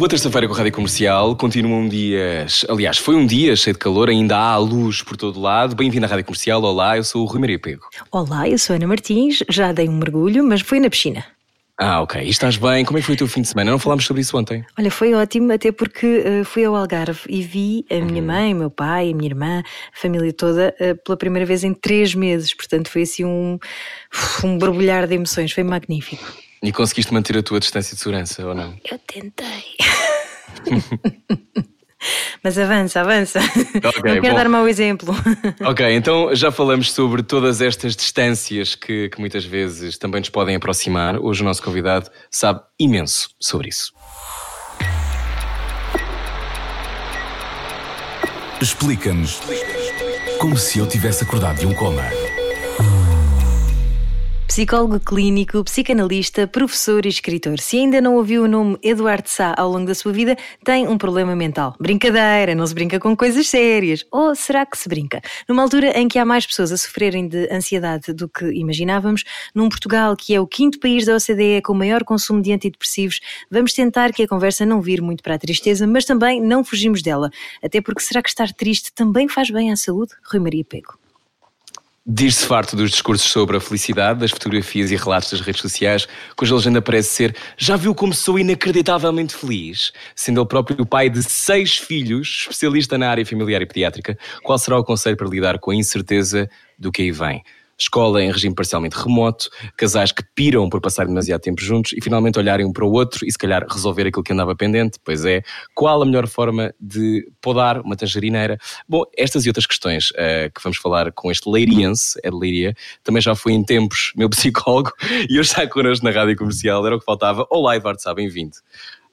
Boa terça-feira com a Rádio Comercial. Continua um dia. Aliás, foi um dia cheio de calor, ainda há luz por todo lado. Bem-vindo à Rádio Comercial. Olá, eu sou o Rui Maria Pego. Olá, eu sou a Ana Martins. Já dei um mergulho, mas foi na piscina. Ah, ok. Estás bem? Como é que foi o teu fim de semana? Não falámos sobre isso ontem. Olha, foi ótimo, até porque uh, fui ao Algarve e vi a minha mãe, meu pai, a minha irmã, a família toda, uh, pela primeira vez em três meses. Portanto, foi assim um, um borbulhar de emoções. Foi magnífico. E conseguiste manter a tua distância de segurança ou não? Eu tentei. Mas avança, avança. Okay, não quero bom. dar mau exemplo. Ok, então já falamos sobre todas estas distâncias que, que muitas vezes também nos podem aproximar. Hoje o nosso convidado sabe imenso sobre isso. Explica-nos como se eu tivesse acordado de um coma psicólogo clínico, psicanalista, professor e escritor. Se ainda não ouviu o nome Eduardo Sá ao longo da sua vida, tem um problema mental. Brincadeira, não se brinca com coisas sérias. Ou será que se brinca? Numa altura em que há mais pessoas a sofrerem de ansiedade do que imaginávamos, num Portugal que é o quinto país da OCDE com maior consumo de antidepressivos, vamos tentar que a conversa não vire muito para a tristeza, mas também não fugimos dela. Até porque será que estar triste também faz bem à saúde? Rui Maria Pego. Diz-se farto dos discursos sobre a felicidade, das fotografias e relatos das redes sociais, cuja legenda parece ser Já viu como sou inacreditavelmente feliz? Sendo ele próprio o pai de seis filhos, especialista na área familiar e pediátrica, qual será o conselho para lidar com a incerteza do que aí vem? Escola em regime parcialmente remoto, casais que piram por passar demasiado tempo juntos e finalmente olharem um para o outro e se calhar resolver aquilo que andava pendente. Pois é, qual a melhor forma de podar uma tangerineira? Bom, estas e outras questões uh, que vamos falar com este leiriense, é de Leiria, também já foi em tempos meu psicólogo e hoje está connosco na Rádio Comercial, era o que faltava. Olá, Eduardo Sá, bem-vindo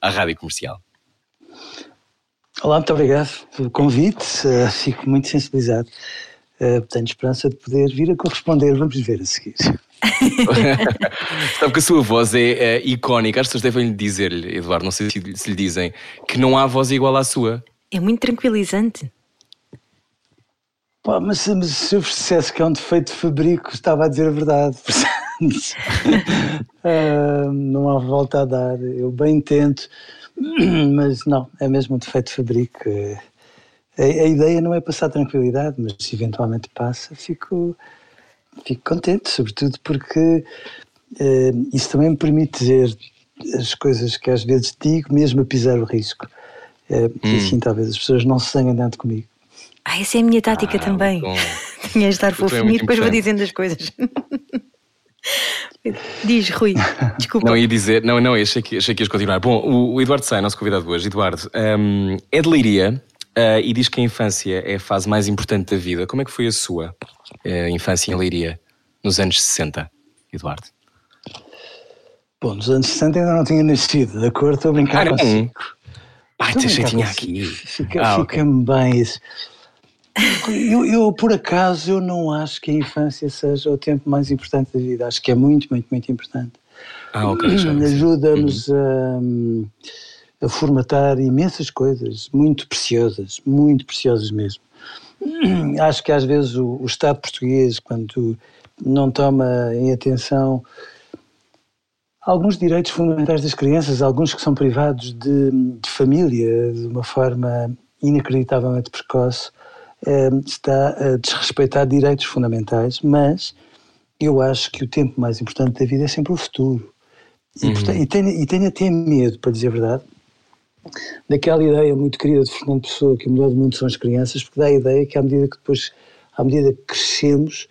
à Rádio Comercial. Olá, muito obrigado pelo convite, uh, fico muito sensibilizado Uh, tenho esperança de poder vir a corresponder. Vamos ver a seguir. Sabe que a sua voz é, é icónica. As pessoas devem lhe dizer-lhe, Eduardo, não sei se, se, lhe dizem, que não há voz igual à sua. É muito tranquilizante. Pá, mas, mas, se eu dissesse que é um defeito de fabrico, estava a dizer a verdade. uh, não há volta a dar. Eu bem tento, mas não, é mesmo um defeito de fabrico. É a, a, ideia não é passar tranquilidade, mas se eventualmente passa, fico, fico contente, sobretudo porque uh, isso também me permite dizer as coisas que às vezes digo, mesmo a pisar o risco. Uh, hum. E assim talvez as pessoas não se zanguem tanto comigo. Ah, essa é a minha tática ah, também. Tinha de estar é fofinho e depois vou dizendo as coisas. Diz, Rui, desculpa. Não ia dizer, não, não, achei que, achei que ias continuar. Bom, o, o Eduardo Sai, nosso convidado hoje, Eduardo, um, é de Leiria, Uh, e diz que a infância é a fase mais importante da vida. Como é que foi a sua uh, infância em Leiria, nos anos 60, Eduardo? Bom, nos anos 60 ainda não tinha nascido, de acordo? Estou a brincar ah, consigo. Ai, deixa tinha aqui. Fica-me ah, okay. bem isso. Eu, eu, por acaso, eu não acho que a infância seja o tempo mais importante da vida. Acho que é muito, muito, muito importante. Ah, ok. Ajuda-nos uhum. a a formatar imensas coisas, muito preciosas, muito preciosas mesmo. Acho que às vezes o, o Estado português, quando não toma em atenção alguns direitos fundamentais das crianças, alguns que são privados de, de família de uma forma inacreditavelmente precoce, eh, está a desrespeitar direitos fundamentais, mas eu acho que o tempo mais importante da vida é sempre o futuro. E, uhum. portanto, e, tenho, e tenho até medo, para dizer a verdade, daquela ideia muito querida de Fernando Pessoa que o melhor do mundo são as crianças, porque dá a ideia que à medida que depois, à medida que crescemos,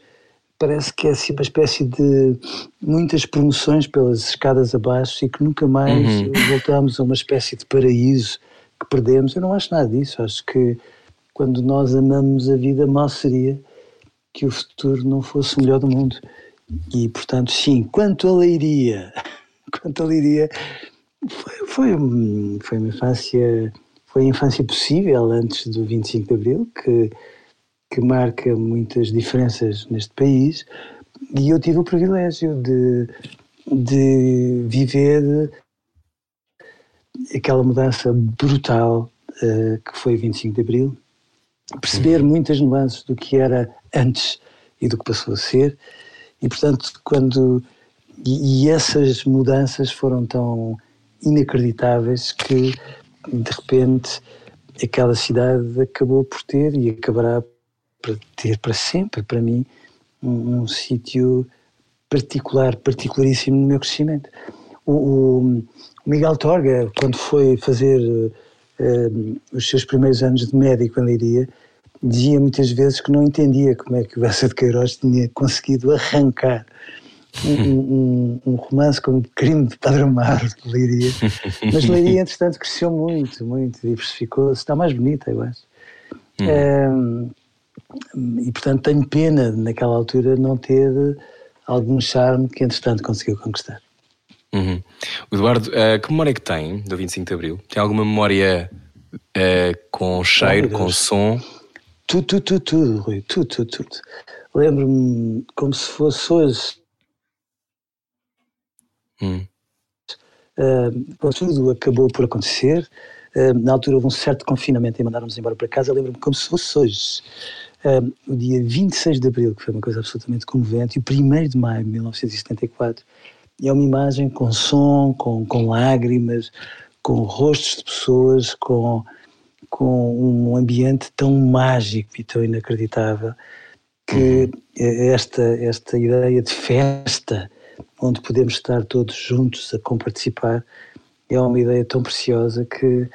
parece que é assim uma espécie de muitas promoções pelas escadas abaixo e que nunca mais uhum. voltamos a uma espécie de paraíso que perdemos. Eu não acho nada disso. Acho que quando nós amamos a vida, mal seria que o futuro não fosse o melhor do mundo. E, portanto, sim, quanto a leiria, quanto a leiria, foi, foi, foi uma infância, foi a infância possível antes do 25 de Abril, que, que marca muitas diferenças neste país, e eu tive o privilégio de, de viver aquela mudança brutal uh, que foi 25 de Abril, perceber uhum. muitas nuances do que era antes e do que passou a ser, e portanto, quando. E, e essas mudanças foram tão inacreditáveis que, de repente, aquela cidade acabou por ter e acabará por ter para sempre, para mim, um, um sítio particular, particularíssimo no meu crescimento. O, o, Miguel Torga, quando foi fazer uh, os seus primeiros anos de médico em Leiria, dizia muitas vezes que não entendia como é que o Bessa de Queiroz tinha conseguido arrancar um, um, um romance como Crime de Padre Amaro de Leiria. Mas Leiria, entretanto, cresceu muito, muito, diversificou-se, está mais bonita, eu acho. Hum. Um, e, portanto, tenho pena, naquela altura, não ter algum charme que, entretanto, conseguiu conquistar. Uhum. Eduardo, uh, que memória é que tem do 25 de Abril? Tem alguma memória uh, com cheiro, com som? Tudo, tudo, tudo, tudo, Rui, tudo, tudo, tudo. Lembro-me como se fosse hoje. Hum. Uh, tudo acabou por acontecer. Uh, na altura houve um certo confinamento e mandaram-nos embora para casa. Lembro-me como se fosse hoje. Uh, o dia 26 de abril, que foi uma coisa absolutamente comovente, e o 1 de maio de 1974 é uma imagem com som, com, com lágrimas, com rostos de pessoas, com, com um ambiente tão mágico e tão inacreditável que uhum. esta, esta ideia de festa, onde podemos estar todos juntos a comparticipar, é uma ideia tão preciosa que,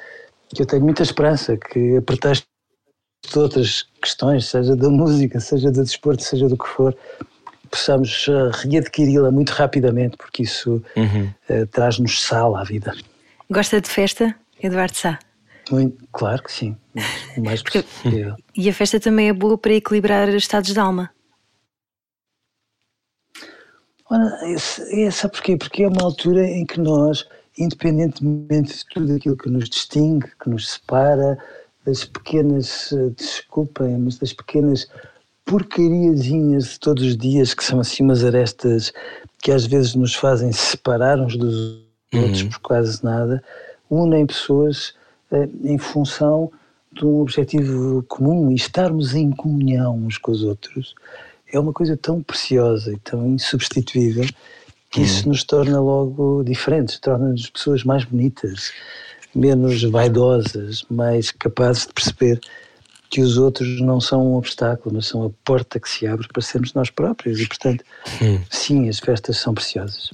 que eu tenho muita esperança que a pretexto de outras questões, seja da música, seja do desporto, seja do que for, possamos uh, readquiri-la muito rapidamente, porque isso uhum. uh, traz-nos sal à vida. Gosta de festa, Eduardo Sá? Muito, claro que sim, o mais porque, possível. E a festa também é boa para equilibrar estados de alma? É, sabe porquê? Porque é uma altura em que nós, independentemente de tudo aquilo que nos distingue, que nos separa, das pequenas, eh, desculpem, mas das pequenas porcariazinhas de todos os dias, que são assim umas arestas que às vezes nos fazem separar uns dos outros uhum. por quase nada, unem pessoas eh, em função de um objetivo comum e estarmos em comunhão uns com os outros é uma coisa tão preciosa e tão insubstituível que uhum. isso nos torna logo diferentes, torna-nos pessoas mais bonitas, menos vaidosas, mais capazes de perceber que os outros não são um obstáculo, mas são a porta que se abre para sermos nós próprios. E, portanto, hum. sim, as festas são preciosas.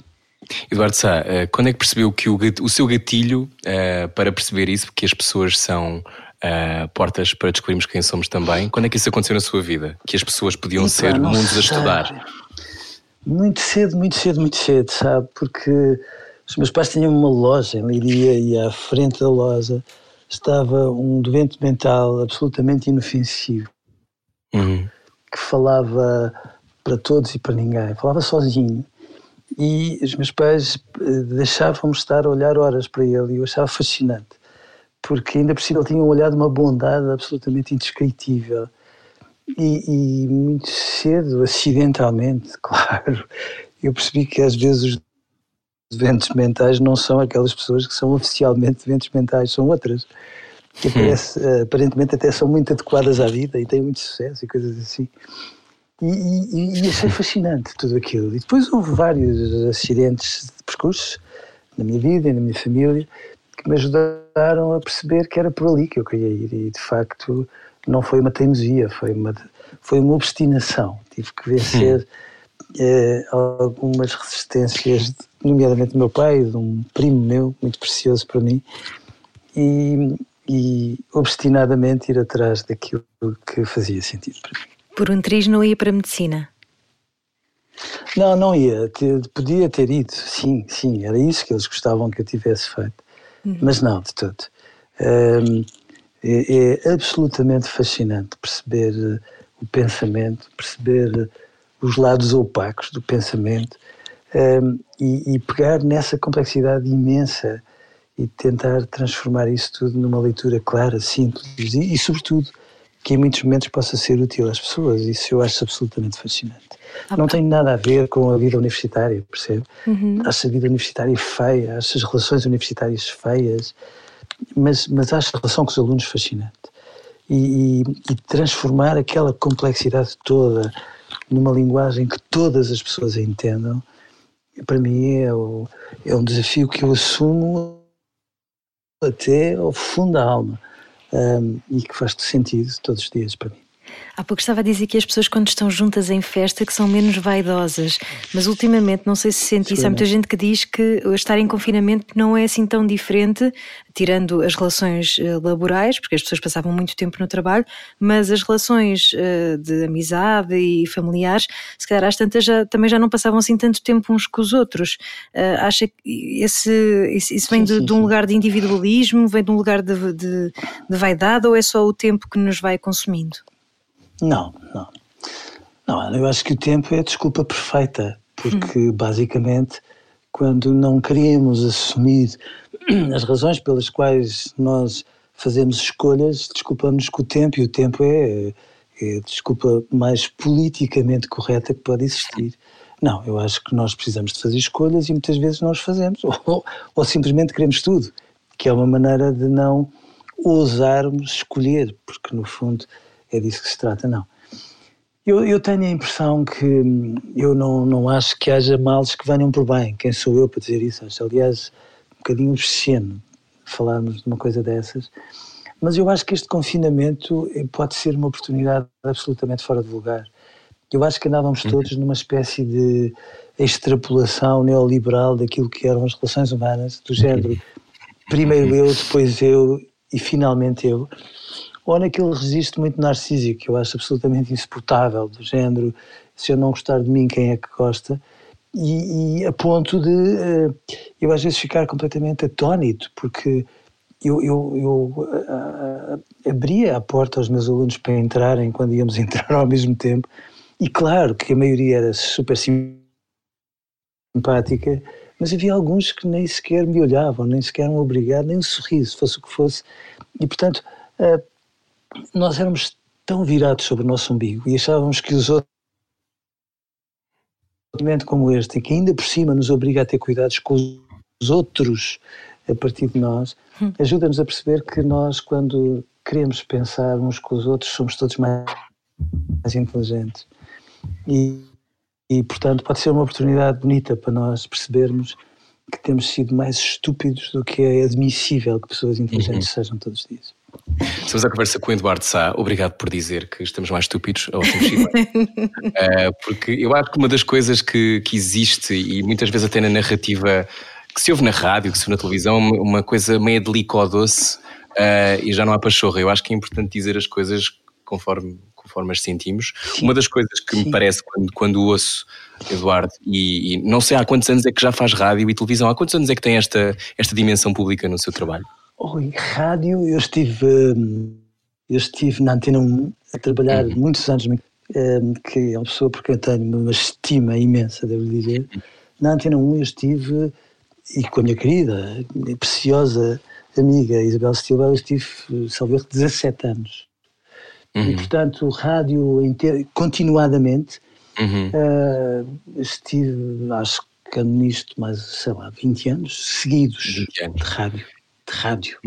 Eduardo Sá, eh, quando é que percebeu que o, o seu gatilho uh, para perceber isso, porque as pessoas são uh, portas para descobrirmos quem somos também, quando é que isso aconteceu na sua vida? Que as pessoas podiam ser mundos a estudar? Muito cedo, muito cedo, muito cedo, sabe? Porque os meus pais tinham uma loja em Liria e à frente da loja estava um doente mental absolutamente inofensivo, uhum. que falava para todos e para ninguém, falava sozinho. E os meus pais eh, deixavam-me estar a olhar horas para ele e eu achava fascinante, porque ainda por cima ele tinha um olhar de uma bondade absolutamente indescritível. E, e muito cedo, acidentalmente, claro, eu percebi que às vezes os doentes mentais não são aquelas pessoas que são oficialmente doentes mentais, são outras, que aparece, hum. aparentemente até são muito adequadas à vida e têm muito sucesso e coisas assim. E, e, e achei fascinante tudo aquilo. E depois houve vários acidentes de percurso na minha vida e na minha família que me ajudaram a perceber que era por ali que eu queria ir. E de facto não foi uma teimosia, foi uma, foi uma obstinação. Tive que vencer. Eh, algumas resistências, nomeadamente do meu pai, de um primo meu, muito precioso para mim, e, e obstinadamente ir atrás daquilo que fazia sentido para mim. Por um triz não ia para a medicina? Não, não ia. Podia ter ido, sim, sim. Era isso que eles gostavam que eu tivesse feito. Uhum. Mas não, de todo. Um, é, é, absolutamente fascinante perceber eh, o pensamento, perceber os lados opacos do pensamento um, e, e, pegar nessa complexidade imensa e tentar transformar isso tudo numa leitura clara, simples e, e sobretudo, que em muitos momentos possa ser útil às pessoas. Isso eu acho absolutamente fascinante. Não tem nada a ver com a vida universitária, percebe? Uhum. Acho a vida universitária feia, acho as relações universitárias feias, mas, mas acho a relação com os alunos fascinante. E, e, e transformar aquela complexidade toda numa linguagem que todas as pessoas entendam, para mim é, o, é um desafio que eu assumo até ao fundo da alma um, e que faz sentido todos os dias para mim. Há pouco estava a dizer que as pessoas quando estão juntas em festa que são menos vaidosas, mas ultimamente, não sei se sente isso, há muita gente que diz que estar em confinamento não é assim tão diferente, tirando as relações eh, laborais, porque as pessoas passavam muito tempo no trabalho, mas as relações eh, de amizade e familiares, se calhar às tantas já, também já não passavam assim tanto tempo uns com os outros. Eh, acha que esse, isso vem sim, de, sim, de, um lugar de individualismo, vem de um lugar de, de, de vaidade ou é só o tempo que nos vai consumindo? Não, não. Não, eu acho que o tempo é a desculpa perfeita, porque hum. basicamente quando não queremos assumir as razões pelas quais nós fazemos escolhas, desculpamos com o tempo, e o tempo é, é a desculpa mais politicamente correta que pode existir. Não, eu acho que nós precisamos de fazer escolhas e muitas vezes nós fazemos, ou, ou simplesmente queremos tudo, que é uma maneira de não ousarmos escolher, porque no fundo é disso que se trata, não. Eu, eu tenho a impressão que hum, eu não, não acho que haja males que venham por bem. Quem sou eu para dizer isso? Acho, aliás, um bocadinho obsceno falarmos de uma coisa dessas. Mas eu acho que este confinamento eh, pode ser uma oportunidade absolutamente fora de lugar. Eu acho que andávamos uhum. todos numa espécie de extrapolação neoliberal daquilo que eram as relações humanas, do género primeiro eu, depois eu e finalmente eu ou naquele registro muito narcísico, que eu acho absolutamente insuportável, do género, se eu não gostar de mim, quem é que gosta? E, e a ponto de uh, eu às vezes ficar completamente atónito, porque eu, eu, eu uh, abria a porta aos meus alunos para entrarem quando íamos entrar ao mesmo tempo, e claro que a maioria era super simpática, mas havia alguns que nem sequer me olhavam, nem sequer me obrigavam, nem um sorriso, fosse o que fosse. E portanto, nós éramos tão virados sobre o nosso umbigo e achávamos que os outros momento como este, que ainda por cima nos obriga a ter cuidados com os outros a partir de nós, hum. ajuda-nos a perceber que nós, quando queremos pensar uns com os outros, somos todos mais, mais inteligentes. E, e, portanto, pode ser uma oportunidade bonita para nós percebermos que temos sido mais estúpidos do que é admissível que pessoas inteligentes uhum. sejam todos os dias. Estamos à conversa com o Eduardo Sá. Obrigado por dizer que estamos mais estúpidos ou uh, Porque eu acho que uma das coisas que, que existe, e muitas vezes até na narrativa que se ouve na rádio, que se ouve na televisão, uma coisa meio de doce uh, e já não há pachorra. Eu acho que é importante dizer as coisas conforme, conforme as sentimos. Sim. Uma das coisas que Sim. me parece quando, quando ouço Eduardo, e, e, não sei há quantos anos é que já faz rádio e televisão, há quantos anos é que tem esta, esta dimensão pública no seu trabalho? Oi, rádio, eu estive, hum, eu estive na Antena 1 a trabalhar uhum. muitos anos, hum, que é uma pessoa porque eu tenho uma estima imensa, devo dizer. Na Antena 1 eu estive, e com a minha querida, preciosa amiga Isabel Silva, eu estive, salvo 17 anos. Uhum. E, portanto, rádio inteiro, continuadamente, uhum. uh, estive, acho que nisto mais, sei lá, 20 anos seguidos 20 anos. de rádio de rádio.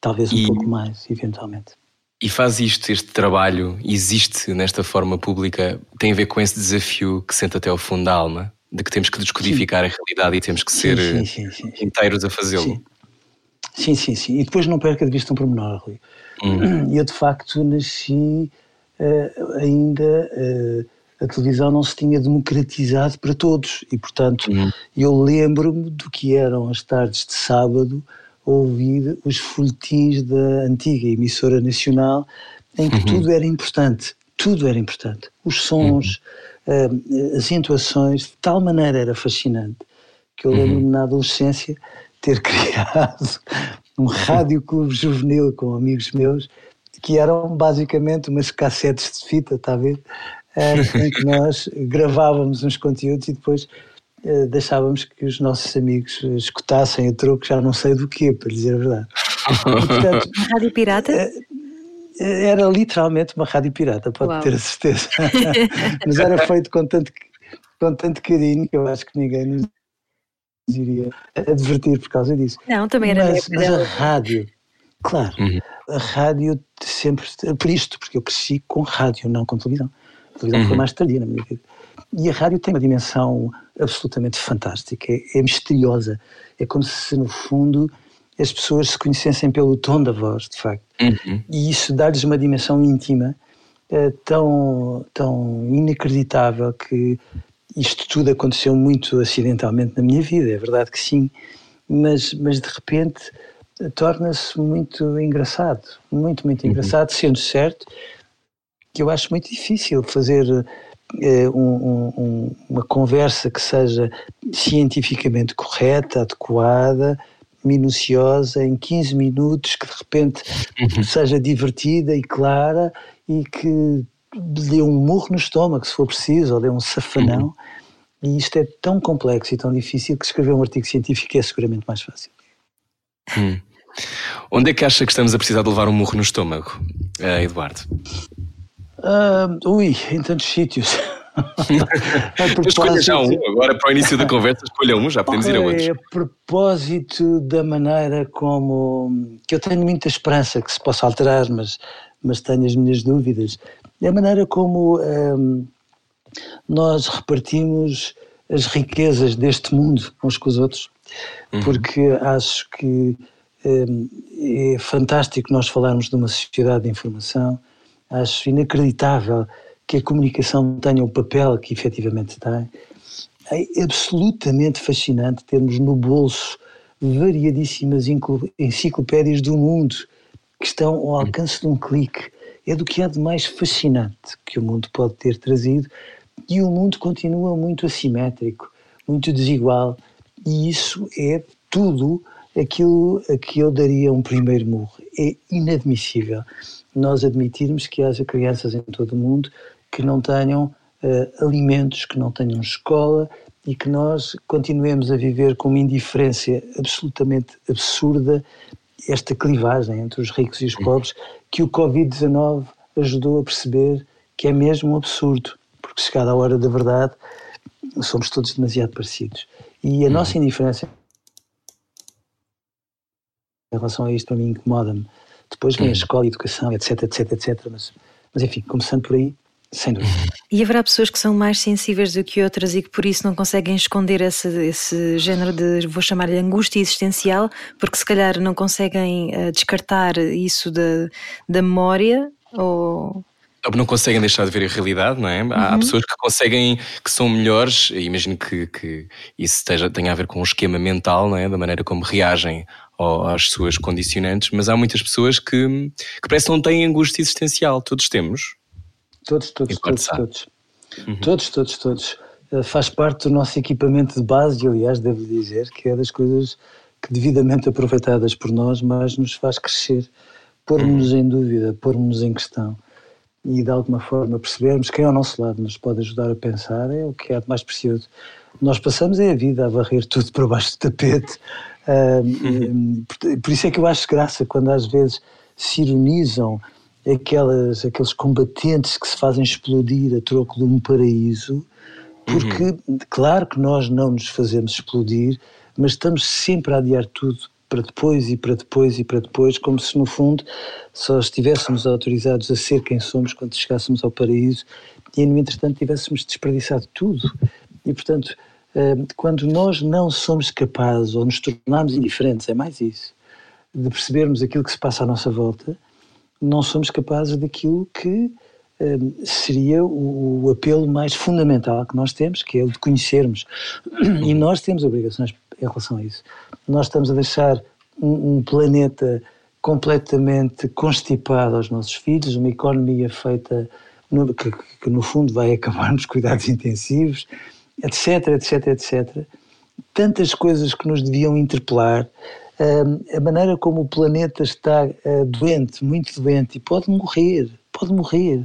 Talvez um e, pouco mais, eventualmente. E faz isto, este trabalho, existe nesta forma pública, tem a ver com esse desafio que sente até ao fundo da alma, de que temos que descodificar sim. a realidade e temos que ser sim, sim, inteiros a fazê-lo. Sim, sim, sim. E depois não perca de vista um pormenor, Rui. Hum. Eu, de facto, nasci uh, ainda. Uh, a televisão não se tinha democratizado para todos e, portanto, hum. eu lembro-me do que eram as tardes de sábado ouvir os folhetins da antiga emissora nacional, em que uhum. tudo era importante, tudo era importante. Os sons, uhum. uh, as intuações, de tal maneira era fascinante, que eu lembro-me uhum. na adolescência ter criado um rádio clube juvenil com amigos meus, que eram basicamente umas cassetes de fita, está a ver? Uh, em que nós gravávamos uns conteúdos e depois eh, deixávamos que os nossos amigos escutassem a troco, já não sei do quê, para dizer a verdade. E, portanto, Rádio Pirata? Eh, Era literalmente uma rádio pirata, pode Uau. ter a certeza. Mas era feito com tanto, com tanto carinho que eu acho que ninguém nos iria advertir por causa disso. Não, também era Mas, mas a rádio, claro, uhum. a rádio sempre, por isto, porque eu cresci com rádio, não com televisão. A televisão uhum. foi mais tardia na minha vida. E a rádio tem uma dimensão absolutamente fantástica, é, é misteriosa. É como se, no fundo, as pessoas se conhecessem pelo tom da voz, de facto. Uhum. E isso dá-lhes uma dimensão íntima é, tão, tão inacreditável que isto tudo aconteceu muito acidentalmente na minha vida, é verdade que sim, mas, mas de repente torna-se muito engraçado, muito, muito uhum. engraçado, sendo certo que eu acho muito difícil fazer um, um, uma conversa que seja cientificamente correta, adequada, minuciosa, em 15 minutos, que de repente uhum. seja divertida e clara e que dê um murro no estômago, se for preciso, ou dê um safanão. Uhum. E isto é tão complexo e tão difícil que escrever um artigo científico é seguramente mais fácil. Hum. Onde é que acha que estamos a precisar de levar um murro no estômago, uh, Eduardo? Uh, ui, em tantos sítios. escolha já um, agora para o início da conversa, escolha um, já podemos ir a outros. É a propósito da maneira como. que eu tenho muita esperança que se possa alterar, mas, mas tenho as minhas dúvidas. É a maneira como um, nós repartimos as riquezas deste mundo uns com os outros, uhum. porque acho que um, é fantástico nós falarmos de uma sociedade de informação, acho inacreditável que a comunicação tenha o papel que efetivamente tem. É absolutamente fascinante termos no bolso variadíssimas enciclopédias do mundo que estão ao alcance de um clique. É do que há de mais fascinante que o mundo pode ter trazido e o mundo continua muito assimétrico, muito desigual e isso é tudo aquilo a que eu daria um primeiro murro. É inadmissível nós admitirmos que haja crianças em todo o mundo que não tenham uh, alimentos, que não tenham escola e que nós continuemos a viver com uma indiferença absolutamente absurda esta clivagem entre os ricos e os pobres que o Covid-19 ajudou a perceber que é mesmo um absurdo, porque chegada a hora da verdade somos todos demasiado parecidos. E a nossa indiferença em relação a isto para mim incomoda-me. Depois vem a escola, a educação, etc, etc, etc. Mas, mas enfim, começando por aí, sem dúvida. E haverá pessoas que são mais sensíveis do que outras e que por isso não conseguem esconder esse, esse género de, vou chamar-lhe angústia existencial, porque se calhar não conseguem uh, descartar isso da, da memória ou não conseguem deixar de ver a realidade, não é? Uhum. Há pessoas que conseguem, que são melhores, imagino que, que isso esteja, tenha a ver com o um esquema mental, não é? Da maneira como reagem ao, às suas condicionantes, mas há muitas pessoas que, que parece que não têm angústia existencial. Todos temos. Todos, todos, todos, todos. Uhum. Todos, todos, todos. Eh, faz parte do nosso equipamento de base e, aliás, devo dizer que é das coisas que, devidamente aproveitadas por nós, mais nos faz crescer, pôr-nos uhum. em dúvida, pôr-nos em questão e, de alguma forma, percebermos quem ao nosso lado nos pode ajudar a pensar é o que é mais precioso. Nós passamos é a vida a varrer tudo para baixo do tapete. Por isso é que eu acho graça quando às vezes se ironizam aquelas, aqueles combatentes que se fazem explodir a troco de um paraíso, porque, uhum. claro que nós não nos fazemos explodir, mas estamos sempre a adiar tudo para depois e para depois e para depois, como se no fundo só estivéssemos autorizados a ser quem somos quando chegássemos ao paraíso e no entretanto tivéssemos desperdiçado tudo. E portanto, quando nós não somos capazes ou nos tornamos indiferentes, é mais isso, de percebermos aquilo que se passa à nossa volta, não somos capazes daquilo que seria o, apelo mais fundamental que nós temos, que é o de conhecermos. E nós temos obrigações em relação a isso. Nós estamos a deixar um, planeta completamente constipado aos nossos filhos, uma economia feita no, que, que, no fundo vai acabar nos cuidados intensivos, etc, etc, etc. Tantas coisas que nos deviam interpelar a maneira como o planeta está ah, doente, muito doente, e pode morrer, pode morrer.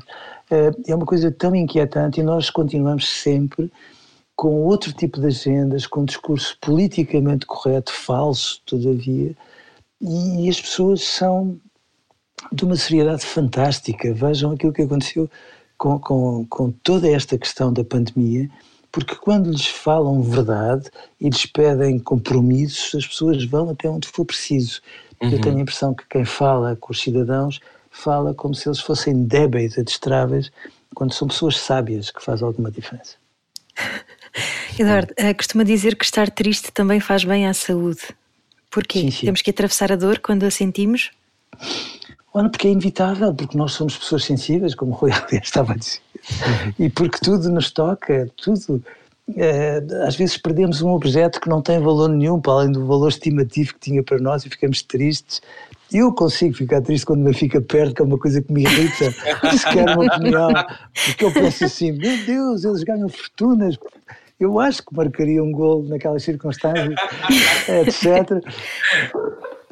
Ah, é uma coisa tão inquietante e nós continuamos sempre com outro tipo de agendas, com um discurso politicamente correto, falso, todavia, e as pessoas são de uma seriedade fantástica. Vejam aquilo que aconteceu com, com, com toda esta questão da pandemia, porque quando lhes falam verdade e lhes pedem compromissos, as pessoas vão até onde for preciso. Uhum. Eu tenho a impressão que quem fala com os cidadãos fala como se eles fossem débeis, adestráveis, quando são pessoas sábias, que faz alguma diferença. Eduardo, eh, costuma dizer que estar triste também faz bem à saúde. Porquê? Sim, sim. Temos que atravessar a dor quando a sentimos? Olha, porque é inevitável, porque nós somos pessoas sensíveis, como o Rui aliás estava a dizer, e porque tudo nos toca, tudo. É, às vezes perdemos um objeto que não tem valor nenhum, para além do valor estimativo que tinha para nós, e ficamos tristes. Eu consigo ficar triste quando me fica perto, que é uma coisa que me irrita, sequer uma opinião, porque eu penso assim: meu Deus, eles ganham fortunas, eu acho que marcaria um gol naquelas circunstâncias, etc.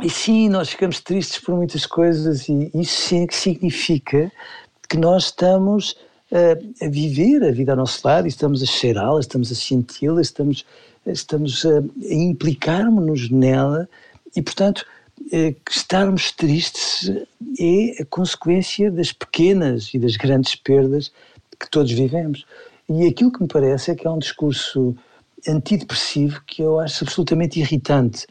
E sim, nós ficamos tristes por muitas coisas e isso significa que nós estamos a, a viver a vida ao nosso lado estamos a cheirá-la, estamos a senti-la, estamos, estamos a, a implicar-nos nela e, portanto, eh, estarmos tristes é a consequência das pequenas e das grandes perdas que todos vivemos. E aquilo que me parece é que é um discurso antidepressivo que eu acho absolutamente irritante,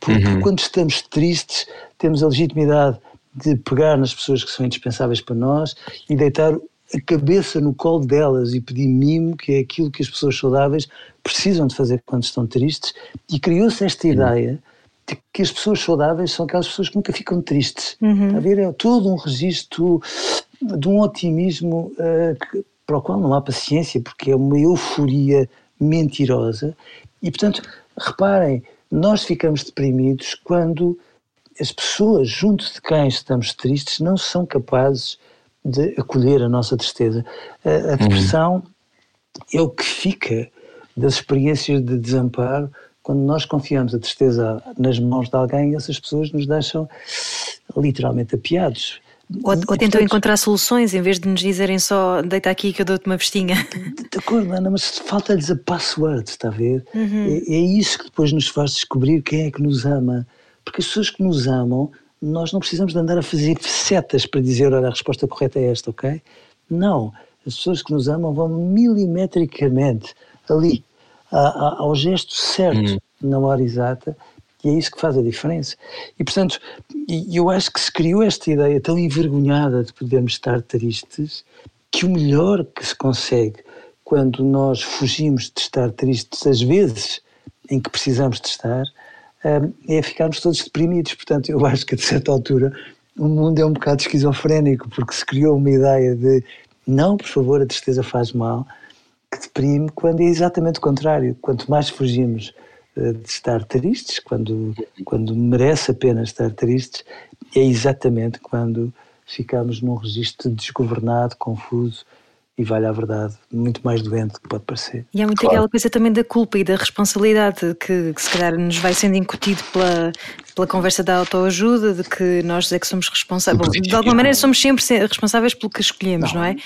porque uhum. quando estamos tristes temos a legitimidade de pegar nas pessoas que são indispensáveis para nós e deitar a cabeça no colo delas e pedir mimo, que é aquilo que as pessoas saudáveis precisam de fazer quando estão tristes, e criou-se esta uhum. ideia de que as pessoas saudáveis são aquelas pessoas que nunca ficam tristes. Uhum. A ver, é todo um registro de um otimismo uh, que, para o qual não há paciência, porque é uma euforia mentirosa. E, portanto, reparem, nós ficamos deprimidos quando as pessoas junto de quem estamos tristes não são capazes de acolher a nossa tristeza. A, a uhum. depressão uhum. é o que fica das experiências de desamparo quando nós confiamos a tristeza nas mãos de alguém, essas pessoas nos deixam literalmente apiados. Ou, ou tentam encontrar soluções em vez de nos dizerem só deita aqui que eu dou-te uma vestinha. De acordo, Ana, mas falta-lhes a password, está a ver? Uhum. É, é, isso que depois nos faz descobrir quem é que nos ama. Porque as pessoas que nos amam, nós não precisamos de andar a fazer setas para dizer, olha, a resposta correta é esta, ok? Não. As pessoas que nos amam vão milimetricamente ali, a, a, ao gesto certo, uhum. na hora exata, e é isso que faz a diferença. E, portanto, eu acho que se criou esta ideia tão envergonhada de podermos estar tristes, que o melhor que se consegue quando nós fugimos de estar tristes, às vezes em que precisamos de estar, hum, é ficarmos todos deprimidos. Portanto, eu acho que, de certa altura, o mundo é um bocado esquizofrénico, porque se criou uma ideia de não, por favor, a tristeza faz mal, que deprime, quando é exatamente o contrário. Quanto mais fugimos de estar tristes, quando, quando merece a pena estar tristes, é exatamente quando ficamos num registro desgovernado, confuso e, vale a verdade, muito mais doente do que pode parecer. E há muito claro. aquela coisa também da culpa e da responsabilidade que, que se calhar nos vai sendo incutido pela, pela conversa da autoajuda, de que nós é que somos responsáveis. De alguma maneira somos sempre responsáveis pelo que escolhemos, não, não é?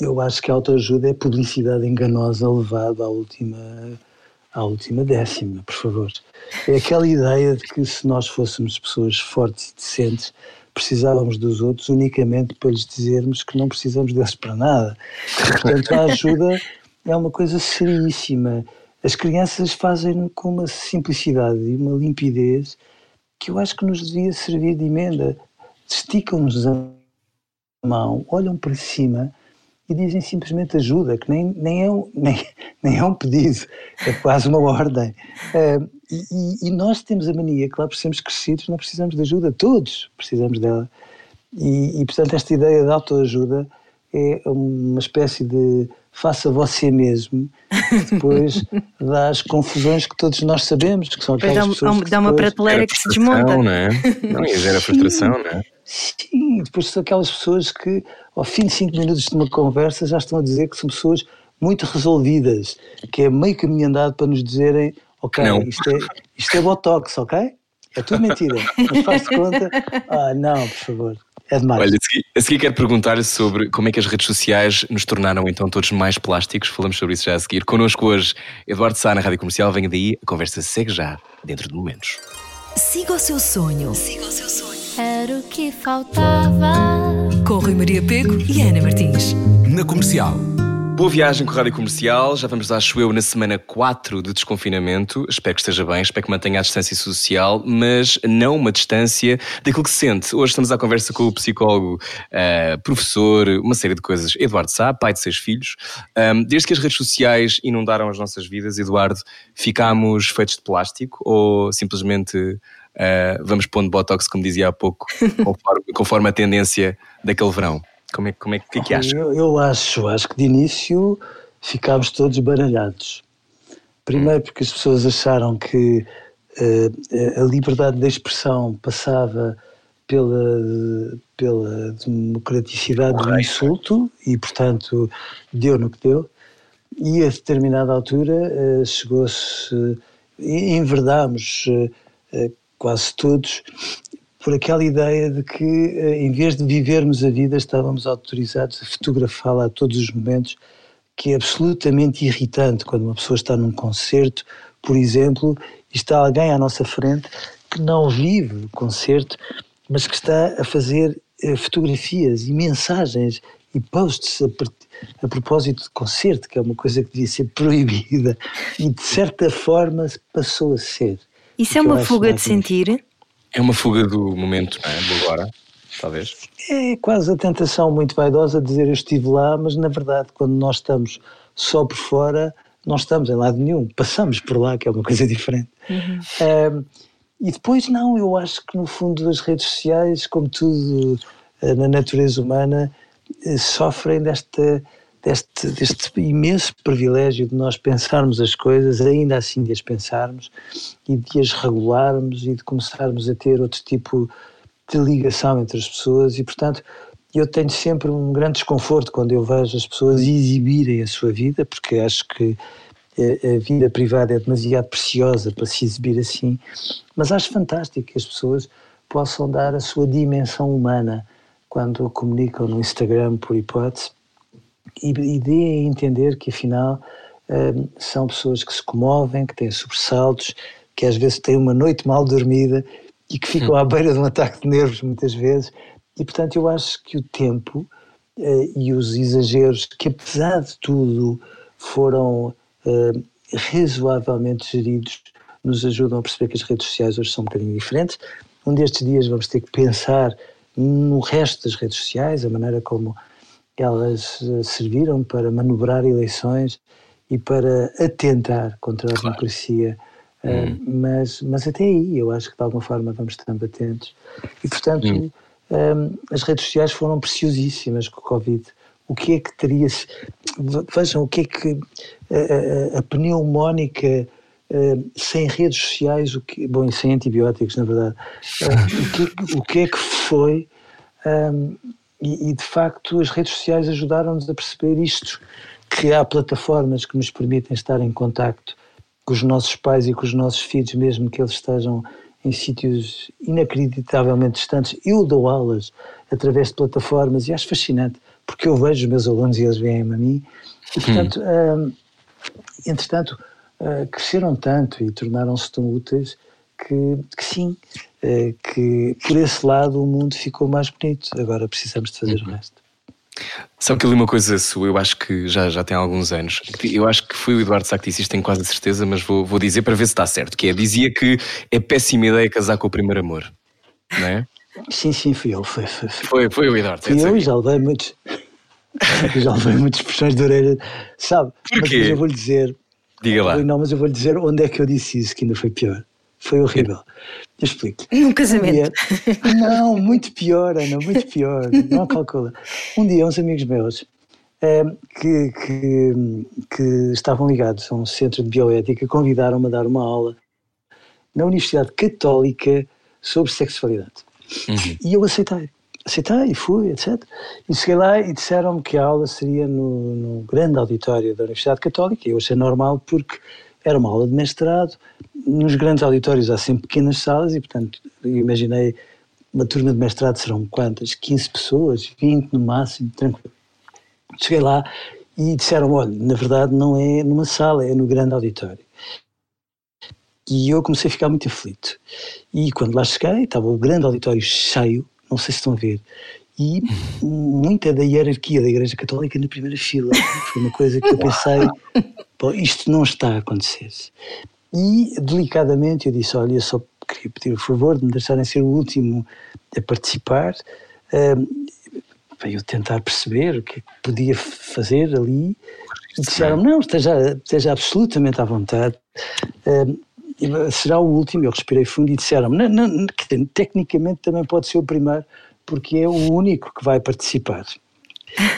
Eu acho que a autoajuda é publicidade enganosa levada à última à última décima, por favor. É aquela ideia de que se nós fôssemos pessoas fortes e decentes, precisávamos dos outros unicamente para lhes dizermos que não precisamos deles para nada. Portanto, a ajuda é uma coisa seríssima. As crianças fazem com uma simplicidade e uma limpidez que eu acho que nos devia servir de emenda. Esticam-nos a mão, olham para cima e dizem simplesmente ajuda, que nem, nem, é, um, nem, nem é um pedido, é quase uma ordem. Uh, e, e, nós temos a mania lá por sermos crescidos não precisamos de ajuda, todos precisamos dela. E, e portanto esta ideia de autoajuda é uma espécie de faça você mesmo, depois dá as confusões que todos nós sabemos, que são aquelas dá, pessoas dá, dá uma prateleira que se desmonta. Não é? Não, e gera frustração, não é? Sim, depois são aquelas pessoas que ao fim de cinco minutos de uma conversa já estão a dizer que são pessoas muito resolvidas, que é meio caminho andado para nos dizerem ok, isto é, isto é botox, ok? É tudo mentira, mas faz-te conta, ah não, por favor. É demais. Olha, a seguir, a seguir quero perguntar sobre como é que as redes sociais nos tornaram então todos mais plásticos. Falamos sobre isso já a seguir. Connosco hoje, Eduardo Sá, na Rádio Comercial. Venha daí, a conversa segue já, dentro de momentos. Siga o seu sonho. Siga o seu sonho. era o que faltava. Com Rui Maria Peco e Ana Martins. Na comercial. Boa viagem com a Rádio Comercial. Já vamos, acho eu, na semana 4 de desconfinamento. Espero que esteja bem, espero que mantenha a distância social, mas não uma distância daquilo que se sente. Hoje estamos à conversa com o psicólogo, uh, professor, uma série de coisas. Eduardo Sá, pai de seis filhos. Um, desde que as redes sociais inundaram as nossas vidas, Eduardo, ficámos feitos de plástico ou simplesmente uh, vamos pondo botox, como dizia há pouco, conforme, conforme a tendência daquele verão? Como é, como é que, é que acha? Eu, eu, acho, acho que de início ficámos todos baralhados. Primeiro hum. porque as pessoas acharam que uh, a liberdade de expressão passava pela, pela democraticidade do insulto e, portanto, deu no que deu. E a determinada altura uh, chegou-se, uh, enverdámos uh, quase todos por aquela ideia de que, eh, em vez de vivermos a vida, estávamos autorizados a fotografá-la a todos os momentos, que é absolutamente irritante quando uma pessoa está num concerto, por exemplo, e está alguém à nossa frente que não vive o concerto, mas que está a fazer eh, fotografias e mensagens e posts a, a, propósito de concerto, que é uma coisa que devia ser proibida e de certa forma passou a ser. Isso é uma fuga de sentir? É uma fuga do momento, não é? Do agora, talvez. É quase a tentação muito vaidosa de dizer eu estive lá, mas na verdade, quando nós estamos só por fora, não estamos em lado nenhum, passamos por lá, que é uma coisa diferente. Uhum. e depois, não, eu acho que no fundo as redes sociais, como tudo eh, na natureza humana, eh, sofrem desta deste, deste imenso privilégio de nós pensarmos as coisas, ainda assim de as pensarmos e de as regularmos e de começarmos a ter outro tipo de ligação entre as pessoas. E, portanto, eu tenho sempre um grande desconforto quando eu vejo as pessoas exibirem a sua vida, porque acho que a vida privada é demasiado preciosa para se exibir assim, mas acho fantástico que as pessoas possam dar a sua dimensão humana quando comunicam no Instagram, por hipótese, e, e dê a entender que afinal um, são pessoas que se comovem, que têm sobressaltos, que às vezes têm uma noite mal dormida e que ficam à beira de um ataque de nervos muitas vezes. E portanto eu acho que o tempo uh, e os exageros, que apesar de tudo foram uh, razoavelmente geridos, nos ajudam a perceber que as redes sociais hoje são um bocadinho diferentes. Um destes dias vamos ter que pensar no resto das redes sociais, a maneira como elas eh, serviram para manobrar eleições e para atentar contra a claro. democracia. Eh, hum. Uh, mas, mas até aí eu acho que de alguma forma vamos estando atentos. E portanto hum. um, eh, as redes sociais foram preciosíssimas com o Covid. O que é que teria. Vejam, o que é que a, a, a pneumónica uh, sem redes sociais, o que, bom, e sem antibióticos, na verdade, uh, o, que, o que é que foi. Um, e, e, de facto as redes sociais ajudaram-nos a perceber isto, que há plataformas que nos permitem estar em contacto com os nossos pais e com os nossos filhos, mesmo que eles estejam em sítios inacreditavelmente distantes. Eu dou aulas através de plataformas e acho fascinante, porque eu vejo os meus alunos e eles veem-me a mim. E, portanto, hum. entretanto, uh, cresceram tanto e tornaram-se tão úteis que, que sim, eh, que por esse lado o mundo ficou mais bonito. Agora precisamos de fazer uhum. o resto. Sabe que eu li uma coisa sua, eu acho que já, já tem alguns anos. Eu acho que foi o Eduardo Sá que disse isto, tenho quase certeza, mas vou, vou dizer para ver se está certo. Que é, dizia que é péssima ideia casar com o primeiro amor, não é? Sim, sim, fui eu. Foi, foi, foi. foi, foi o Eduardo. Fui eu e já levei muitos. já levei muitas puxões de orelha, sabe? Porquê? Mas eu vou lhe dizer. Diga lá. Não, mas eu vou lhe dizer onde é que eu disse isso, que ainda foi pior. Foi horrível. Eu explico. Num casamento. Um dia, não, muito pior, Ana, muito pior. Não calcula. Um dia, uns amigos meus é, que, que, que, estavam ligados a um centro de bioética convidaram-me a dar uma aula na Universidade Católica sobre sexualidade. Uhum. E eu aceitei. Aceitei e fui, etc. E cheguei lá e disseram-me que a aula seria no, no grande auditório da Universidade Católica. E eu achei normal porque era uma aula de mestrado, nos grandes auditórios há sempre pequenas salas e, portanto, imaginei uma turma de mestrado serão quantas? 15 pessoas, 20 no máximo, tranquilo. Cheguei lá e disseram: olha, na verdade não é numa sala, é no grande auditório. E eu comecei a ficar muito aflito. E quando lá cheguei, estava o grande auditório cheio, não sei se estão a ver, e muita da hierarquia da Igreja Católica na primeira fila. Foi uma coisa que eu pensei, isto não está a acontecer. E, delicadamente, eu disse, olha, eu só queria pedir o favor de me deixarem ser o último a participar, uh, para eu tentar perceber o que, é que podia fazer ali. E disseram não, esteja, esteja absolutamente à vontade. Uh, será o último, eu respirei fundo e disseram-me, tecnicamente também pode ser o primeiro, porque é o único que vai participar.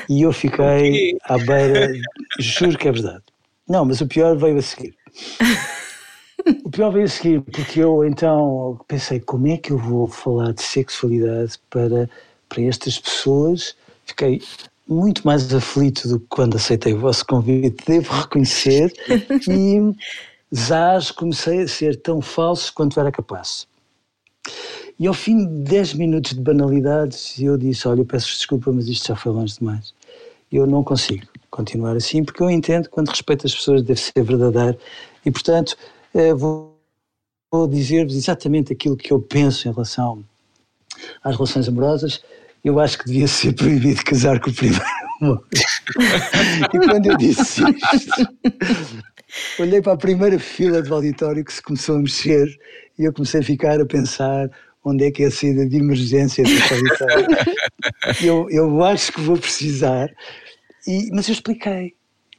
E eu fiquei à beira, juro que é verdade. Não, mas o pior veio a seguir. O pior veio a seguir, porque eu então pensei, como é que eu vou falar de sexualidade para, para estas pessoas? Fiquei muito mais aflito do que quando aceitei o vosso convite, devo reconhecer, e já comecei a ser tão falso quanto era capaz. E ao fim de 10 minutos de banalidades, eu disse: Olha, eu peço desculpa, mas isto já foi longe demais. Eu não consigo continuar assim, porque eu entendo que quando respeito as pessoas deve ser verdadeiro e, portanto, eh, vou, vou dizer-vos exatamente aquilo que eu penso em relação às relações amorosas. Eu acho que devia ser proibido casar com o primeiro amor. e quando eu disse isto, olhei para a primeira fila do auditório que se começou a mexer e eu comecei a ficar a pensar onde é que é a saída de emergência deste auditório. eu, eu acho que vou precisar. E, mas eu expliquei,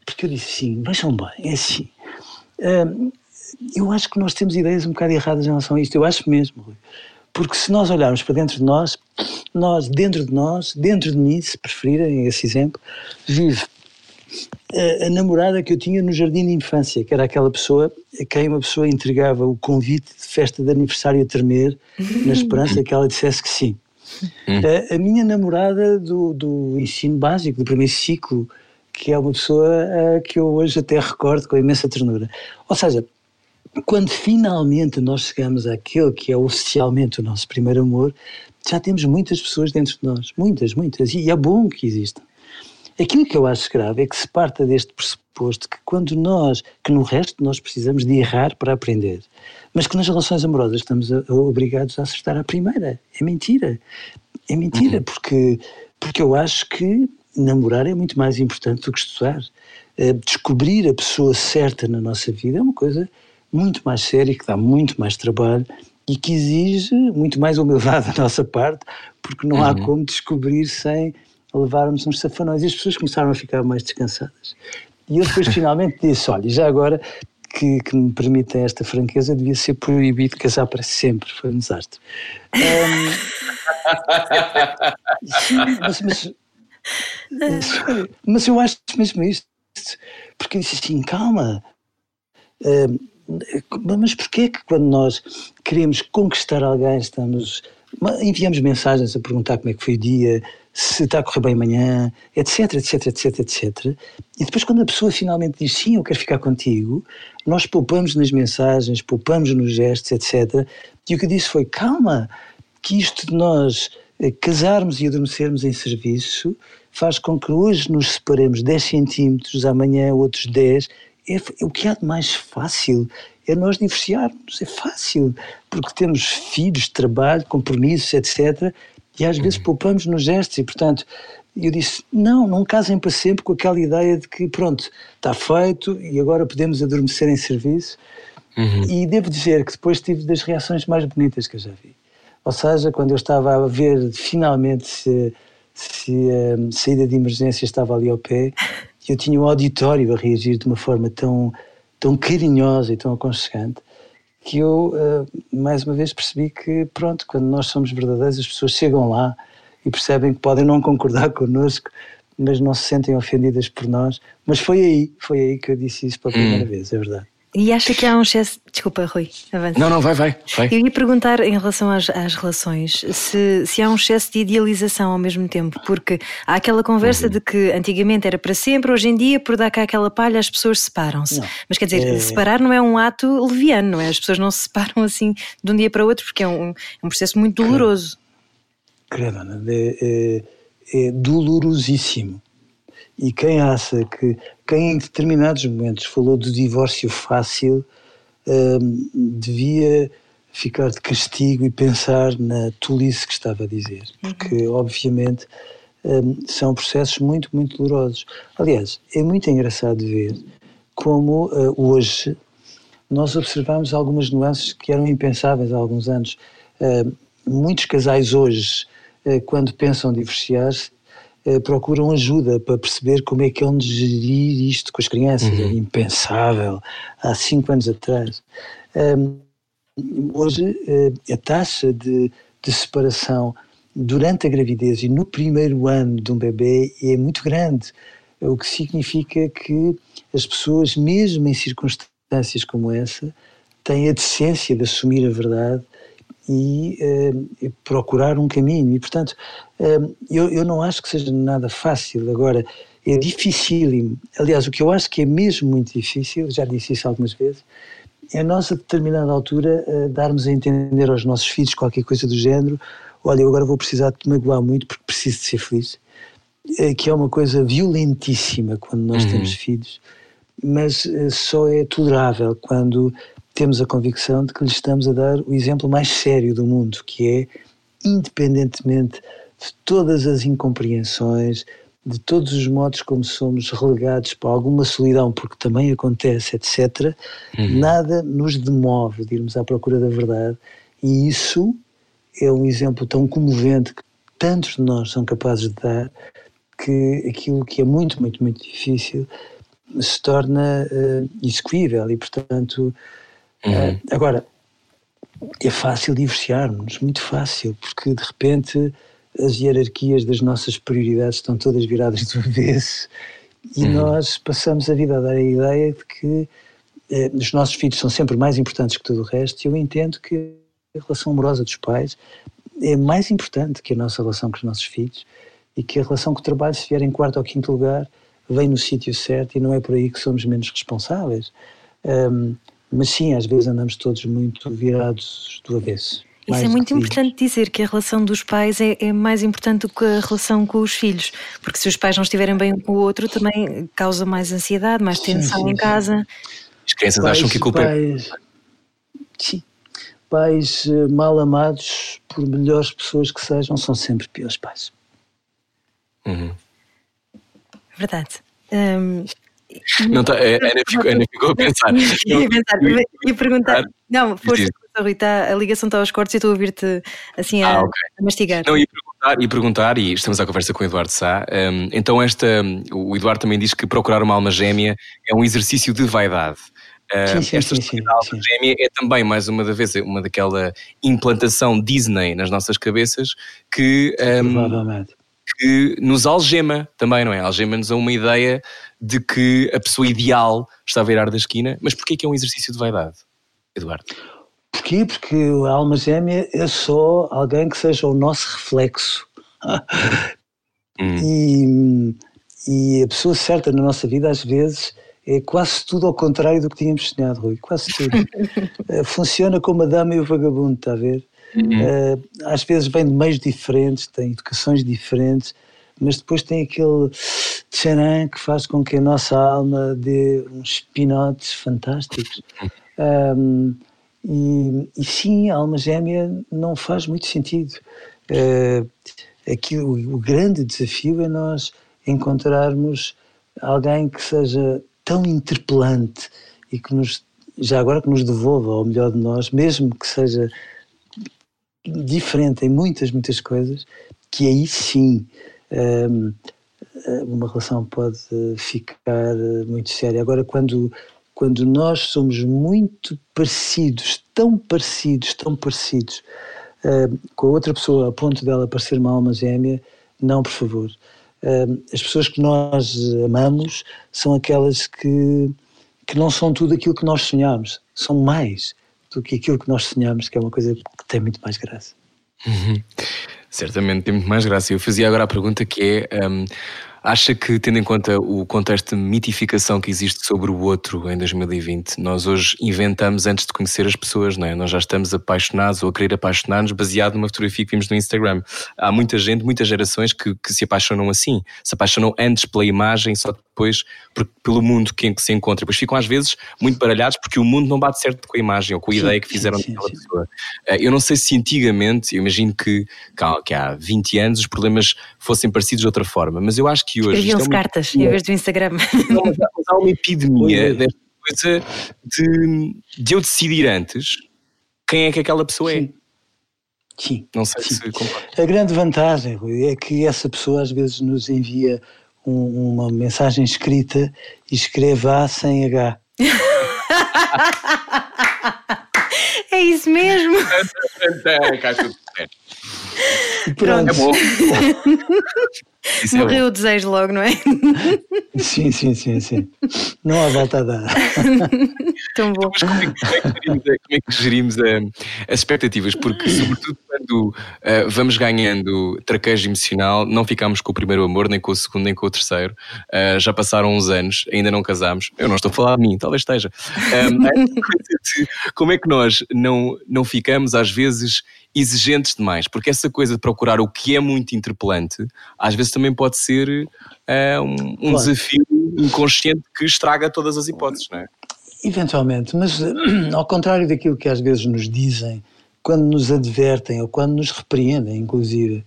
porque eu disse sim, vejam bem, é assim. Hum, eu acho que nós temos ideias um bocado erradas em relação a isto, eu acho mesmo, Rui. Porque se nós olharmos para dentro de nós, nós, dentro de nós, dentro de mim, se preferirem esse exemplo, vive a, a, namorada que eu tinha no jardim de infância, que era aquela pessoa a quem uma pessoa entregava o convite de festa de aniversário a tremer, na esperança que ela dissesse que sim. A, a, minha namorada do, do ensino básico, do primeiro ciclo, que é uma pessoa que eu hoje até recordo com imensa ternura. Ou seja, quando finalmente nós chegamos àquele que é oficialmente o nosso primeiro amor, já temos muitas pessoas dentro de nós. Muitas, muitas. E é bom que existam. Aquilo que eu acho grave é que se parta deste pressuposto que quando nós, que no resto nós precisamos de errar para aprender, mas que nas relações amorosas estamos a, a, obrigados a acertar à primeira. É mentira. É mentira, uhum. porque, porque eu acho que namorar é muito mais importante do que estudar. Uh, descobrir a pessoa certa na nossa vida é uma coisa muito mais séria, que dá muito mais trabalho e que exige muito mais humildade da nossa parte, porque não uhum. há como descobrir sem levarmos uns safanões. E as pessoas começaram a ficar mais descansadas. E eu depois finalmente disse: olha, já agora que, que, me permitem esta franqueza, devia ser proibido casar para sempre. Foi um desastre. Um, sim, mas, mas, mas, eu acho mesmo isto, porque eu disse assim: calma. Um, mas porquê que quando nós queremos conquistar alguém, estamos enviamos mensagens a perguntar como é que foi o dia, se está a correr bem amanhã, etc, etc, etc, etc. E depois quando a pessoa finalmente diz sim, eu quero ficar contigo, nós poupamos nas mensagens, poupamos nos gestos, etc. E o que eu disse foi, calma, que isto de nós eh, casarmos e adormecermos em serviço faz com que hoje nos separemos 10 centímetros, amanhã outros 10. É, o que há de mais fácil é nós divorciarmos, é fácil, porque temos filhos, trabalho, compromissos, etc e às vezes uhum. poupamos nos gestos e, portanto, eu disse, não, não casem para sempre com aquela ideia de que, pronto, está feito e agora podemos adormecer em serviço. Uhum. E devo dizer que depois tive das reações mais bonitas que eu já vi. Ou seja, quando eu estava a ver finalmente se, se a hum, saída de emergência estava ali ao pé, eu tinha um auditório a reagir de uma forma tão, tão carinhosa e tão aconchegante que eu, uh, mais uma vez, percebi que, pronto, quando nós somos verdadeiros, as pessoas chegam lá e percebem que podem não concordar connosco, mas não se sentem ofendidas por nós. Mas foi aí, foi aí que eu disse isso pela primeira hum. vez, é verdade. E acha que há um excesso. Desculpa, Rui, avança. Não, não, vai, vai. vai. Eu ia perguntar em relação às, às relações se, se há um excesso de idealização ao mesmo tempo, porque há aquela conversa uhum. de que antigamente era para sempre, hoje em dia, por dar cá aquela palha, as pessoas separam-se. Mas quer dizer, é... separar não é um ato leviano, não é? As pessoas não se separam assim de um dia para o outro, porque é um, é um processo muito doloroso. Credo, é, é, é dolorosíssimo. E quem acha que, quem em determinados momentos falou do divórcio fácil, hum, devia ficar de castigo e pensar na tolice que estava a dizer, porque obviamente hum, são processos muito, muito dolorosos. Aliás, é muito engraçado ver como uh, hoje nós observamos algumas nuances que eram impensáveis há alguns anos. Uh, muitos casais hoje, uh, quando pensam divorciar-se, procuram ajuda para perceber como é que é onde gerir isto com as crianças. Uhum. Era impensável há cinco anos atrás. Um, hoje, a taxa de, de separação durante a gravidez e no primeiro ano de um bebê é muito grande, o que significa que as pessoas, mesmo em circunstâncias como essa, têm a decência de assumir a verdade e uh, procurar um caminho. E, portanto, eu, eu não acho que seja nada fácil. Agora, é dificílimo. Aliás, o que eu acho que é mesmo muito difícil, já disse isso algumas vezes, é nós, a determinada altura, uh, darmos a entender aos nossos filhos qualquer coisa do género: olha, eu agora vou precisar de te magoar muito porque preciso de ser feliz. Que é uma coisa violentíssima quando nós uhum. temos filhos mas eh, só é tolerável quando temos a convicção de que lhe estamos a dar o exemplo mais sério do mundo, que é, independentemente de todas as incompreensões, de todos os modos como somos relegados para alguma solidão, porque também acontece, etc., uhum. nada nos demove de irmos à procura da verdade, e isso é um exemplo tão comovente que tantos de nós são capazes de dar, que aquilo que é muito, muito, muito difícil se torna uh, execuível e, portanto, uhum. uh, agora, é fácil divorciar-nos, muito fácil, porque de repente as hierarquias das nossas prioridades estão todas viradas do avesso e uhum. nós passamos a vida a dar a ideia de que eh, os nossos filhos são sempre mais importantes que tudo o resto e eu entendo que a relação amorosa dos pais é mais importante que a nossa relação com os nossos filhos e que a relação com o trabalho, se vier em quarto ou quinto lugar, vem no sítio certo e não é por aí que somos menos responsáveis. Um, mas sim, às vezes andamos todos muito virados do avesso. Isso é muito importante dizer que a relação dos pais é, é, mais importante do que a relação com os filhos, porque se os pais não estiverem bem um com o outro, também causa mais ansiedade, mais tensão sim, sim, em casa. As crianças pais, acham que a culpa é pais, é. Sim. Pais eh, mal amados, por melhores pessoas que sejam, são sempre piores pais. Uhum. Verdade. Um, não tá, a Ana ficou, Ana ficou a pensar. Ia, pensar, ia perguntar. Não, força, Rui, tá, a ligação está aos cortes e estou a ouvir-te assim a, ah, okay. a, mastigar. Não, ia perguntar, ia perguntar, e estamos à conversa com o Eduardo Sá. Um, então, esta, o Eduardo também diz que procurar uma alma gêmea é um exercício de vaidade. Uh, sim, sim, esta sim, alma gêmea é também, mais uma vez, uma daquela implantação Disney nas nossas cabeças que. Um, Provavelmente que nos algema também, não é? Algema-nos a uma ideia de que a pessoa ideal está a virar da esquina. Mas porquê que é um exercício de vaidade, Eduardo? Porquê? Porque a alma gêmea é só alguém que seja o nosso reflexo. hum. e, e a pessoa certa na nossa vida, às vezes, é quase tudo ao contrário do que tínhamos sonhado, Rui. Quase tudo. Eh, funciona como a dama e o vagabundo, está a ver? Uhum. Uh, às vezes vem de meios diferentes, tem educações diferentes, mas depois tem aquele tcharam que faz com que a nossa alma dê uns pinotes fantásticos. Um, e, e, sim, a alma gêmea não faz muito sentido. Uh, aqui, o, o grande desafio é nós encontrarmos alguém que seja tão interpelante e que nos, já agora que nos devolva ao melhor de nós, mesmo que seja diferente em muitas, muitas coisas, que aí sim um, uma relação pode ficar muito séria. Agora, quando, quando nós somos muito parecidos, tão parecidos, tão parecidos um, com a outra pessoa a ponto dela parecer uma alma gêmea, não, por favor. Um, as pessoas que nós amamos são aquelas que, que não são tudo aquilo que nós sonhamos, são mais do que aquilo que nós sonhamos, que é uma coisa que tem muito mais graça. Uhum. Certamente tem muito mais graça. Eu fazia agora a pergunta que é. Um, Acha que, tendo em conta o contexto de mitificação que existe sobre o outro em 2020, nós hoje inventamos antes de conhecer as pessoas, não é? Nós já estamos apaixonados ou a querer apaixonar-nos baseado numa fotografia que vimos no Instagram. Há muita gente, muitas gerações que, que se apaixonam assim. Se apaixonam antes pela imagem, só depois por, pelo mundo que, que se encontra. Depois ficam às vezes muito baralhados porque o mundo não bate certo com a imagem ou com a sim, ideia que fizeram sim, daquela sim, pessoa. Eh, eu não sei se antigamente, eu imagino que, que há 20 anos os problemas fossem parecidos de outra forma, mas eu acho que hoje. Escreviam-se cartas em vez do Instagram. Não, mas há uma epidemia desta coisa de, de eu decidir antes quem é que aquela pessoa é. Sim. Não sei sim. se concorda. A grande vantagem, Rui, é que essa pessoa às vezes nos envia um, uma mensagem escrita e escreve A sem H. é isso mesmo. Pronto. É bom. Isso Morreu é o desejo logo, não é? Sim, sim, sim, sim. Não há volta a dar. Tão bom. Mas como é que, como é que gerimos, é que gerimos as expectativas? Porque, sobretudo, quando uh, vamos ganhando traquejo emocional, não ficamos com o primeiro amor, nem com o segundo, nem com o terceiro. Uh, já passaram uns anos, ainda não casámos. Eu não estou a falar de mim, talvez esteja. Um, como é que nós não, não ficamos, às vezes, exigentes demais? Porque essa coisa de procurar o que é muito interpelante, às vezes também pode ser uh, um, um claro. desafio inconsciente que estraga todas as hipóteses, não é? Eventualmente, mas ao contrário daquilo que às vezes nos dizem, quando nos advertem ou quando nos repreendem, inclusive,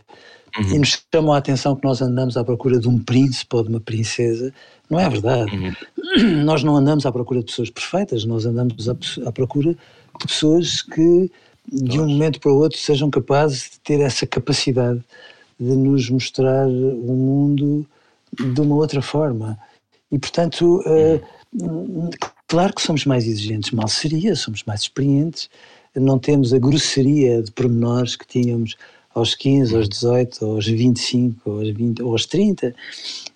uhum. e nos chamam a atenção que nós andamos à procura de um príncipe ou de uma princesa, não é verdade. Uhum. Nós não andamos à procura de pessoas perfeitas, nós andamos à, à procura de pessoas que, de um momento para o outro, sejam capazes de ter essa capacidade de nos mostrar o mundo de uma outra forma. E, portanto, uh, claro que somos mais exigentes, mal seria, somos mais experientes, não temos a grosseria de pormenores que tínhamos aos 15, aos 18, aos 25, aos 20, ou aos 30.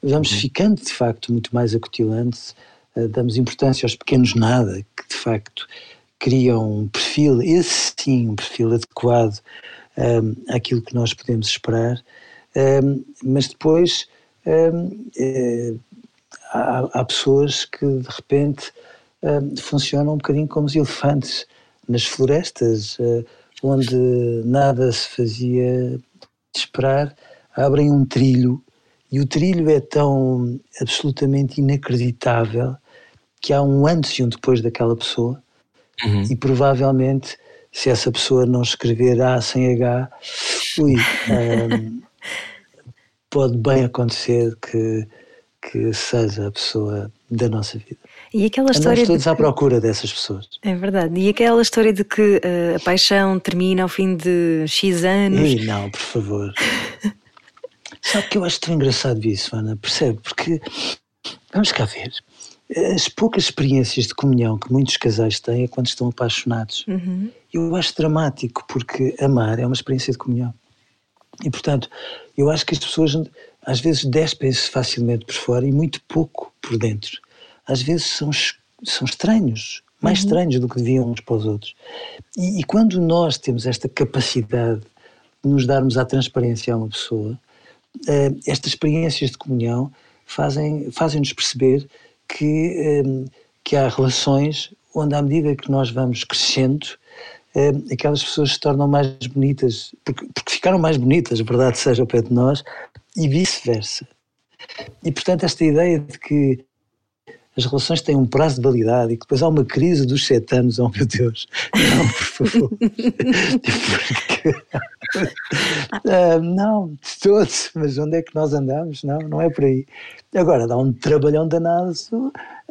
Vamos uhum. ficando, de facto, muito mais acutilantes, uh, damos importância aos pequenos nada, que de facto criam um perfil, esse sim, um perfil adequado um, àquilo que nós podemos esperar, um, mas depois um, é, há, há, pessoas que de repente funcionam um bocadinho como os elefantes nas florestas, uh, onde nada se fazia esperar, abrem um trilho e o trilho é tão absolutamente inacreditável que há um antes e um depois daquela pessoa. Uhum. e provavelmente se essa pessoa não escrever A sem H, ui, um, pode bem acontecer que, que seja a pessoa da nossa vida. E aquela história todos de à procura dessas pessoas. É verdade. E aquela história de que uh, a paixão termina ao fim de X anos. Ei, não, por favor. Sabe que eu acho tão engraçado isso, Ana, percebe? Porque, vamos cá ver, as poucas experiências de comunhão que muitos casais têm é quando estão apaixonados. Uhum. Eu acho dramático, porque amar é uma experiência de comunhão. E, portanto, eu acho que as pessoas às vezes despem-se facilmente por fora e muito pouco por dentro. Às vezes são, são estranhos, mais uhum. estranhos do que deviam uns para os outros. E, e, quando nós temos esta capacidade de nos darmos à transparência a uma pessoa, uh, estas experiências de comunhão fazem-nos fazem perceber que, um, que há relações onde, à medida que nós vamos crescendo, aquelas pessoas se tornam mais bonitas, porque, porque ficaram mais bonitas, a verdade seja ao pé de nós, e vice-versa. E, portanto, esta ideia de que as relações têm um prazo de validade e que depois há uma crise dos sete anos, oh meu Deus, não, por favor. Uh, não, de todos, mas onde é que nós andamos? Não, não é por aí. Agora, dá um trabalhão danado,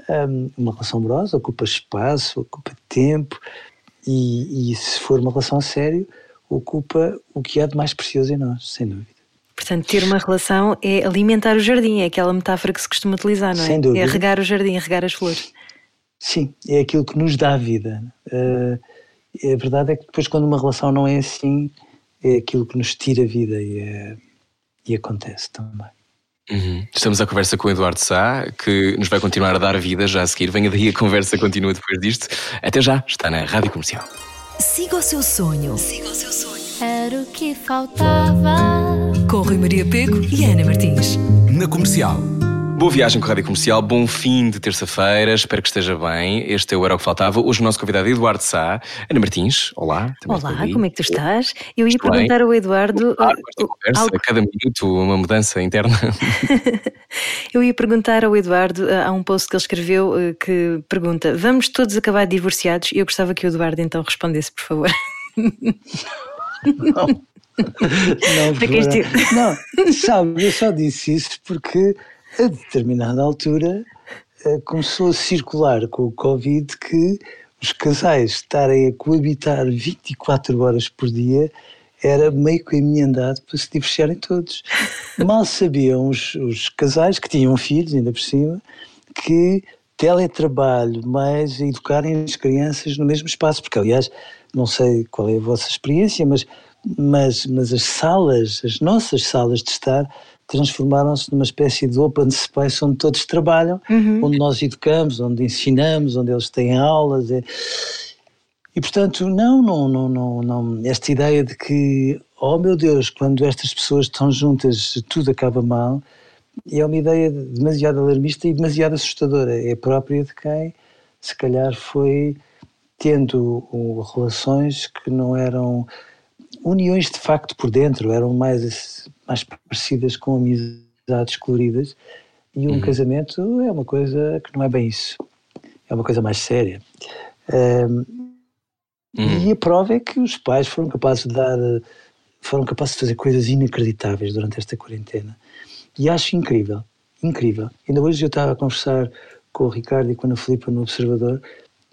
um, uma relação amorosa ocupa espaço, ocupa tempo e, e se for uma relação a sério, ocupa o que há de mais precioso em nós, sem dúvida. Portanto, ter uma relação é alimentar o jardim, é aquela metáfora que se costuma utilizar, não é? Sem dúvida. É regar o jardim, é regar as flores. Sim, é aquilo que nos dá a vida. Uh, a verdade é que depois, quando uma relação não é assim, é aquilo que nos tira a vida e, é, e acontece também. Uhum. Estamos à conversa com o Eduardo Sá, que nos vai continuar a dar vida já a seguir. Venha daí a conversa continua depois disto. Até já, está na Rádio Comercial. Siga o seu sonho. Siga o seu sonho. era o que faltava. Com Rui Maria Pego e Ana Martins. Na comercial. Boa viagem com a Rádio Comercial, bom fim de terça-feira, espero que esteja bem. Este é o Era o que Faltava. Hoje o nosso convidado é Eduardo Sá. Ana Martins, olá. Olá, como é que tu estás? Eu ia Estou perguntar bem. ao Eduardo. Claro, uh, conversa, algo... a cada minuto uma mudança interna. Eu ia perguntar ao Eduardo, uh, há um post que ele escreveu uh, que pergunta: Vamos todos acabar divorciados? E eu gostava que o Eduardo então respondesse, por favor. Não. Não, não, sabe, eu só disse isso porque a determinada altura eh, começou a circular com o Covid que os casais estarem a coabitar 24 horas por dia era meio que emendado para se divorciarem todos. Mal sabiam os, os casais que tinham filhos, ainda por cima, que teletrabalho mais educarem as crianças no mesmo espaço, porque aliás, não sei qual é a vossa experiência, mas, mas, mas as salas, as nossas salas de estar, transformaram-se numa espécie de open space onde todos trabalham, uhum. onde nós educamos, onde ensinamos, onde eles têm aulas. É... E portanto, não, não, não, não, não, esta ideia de que, oh meu Deus, quando estas pessoas estão juntas tudo acaba mal, é uma ideia demasiado alarmista e demasiado assustadora. É própria de quem, se calhar, foi tendo relações que não eram uniões de facto por dentro, eram mais, mais parecidas com amizades coloridas, e um uhum. casamento é uma coisa que não é bem isso, é uma coisa mais séria. Um, uhum. E a prova é que os pais foram capazes de dar, foram capazes de fazer coisas inacreditáveis durante esta quarentena. E acho incrível, incrível. Ainda hoje eu estava a conversar com o Ricardo e com a Ana Filipa no Observador.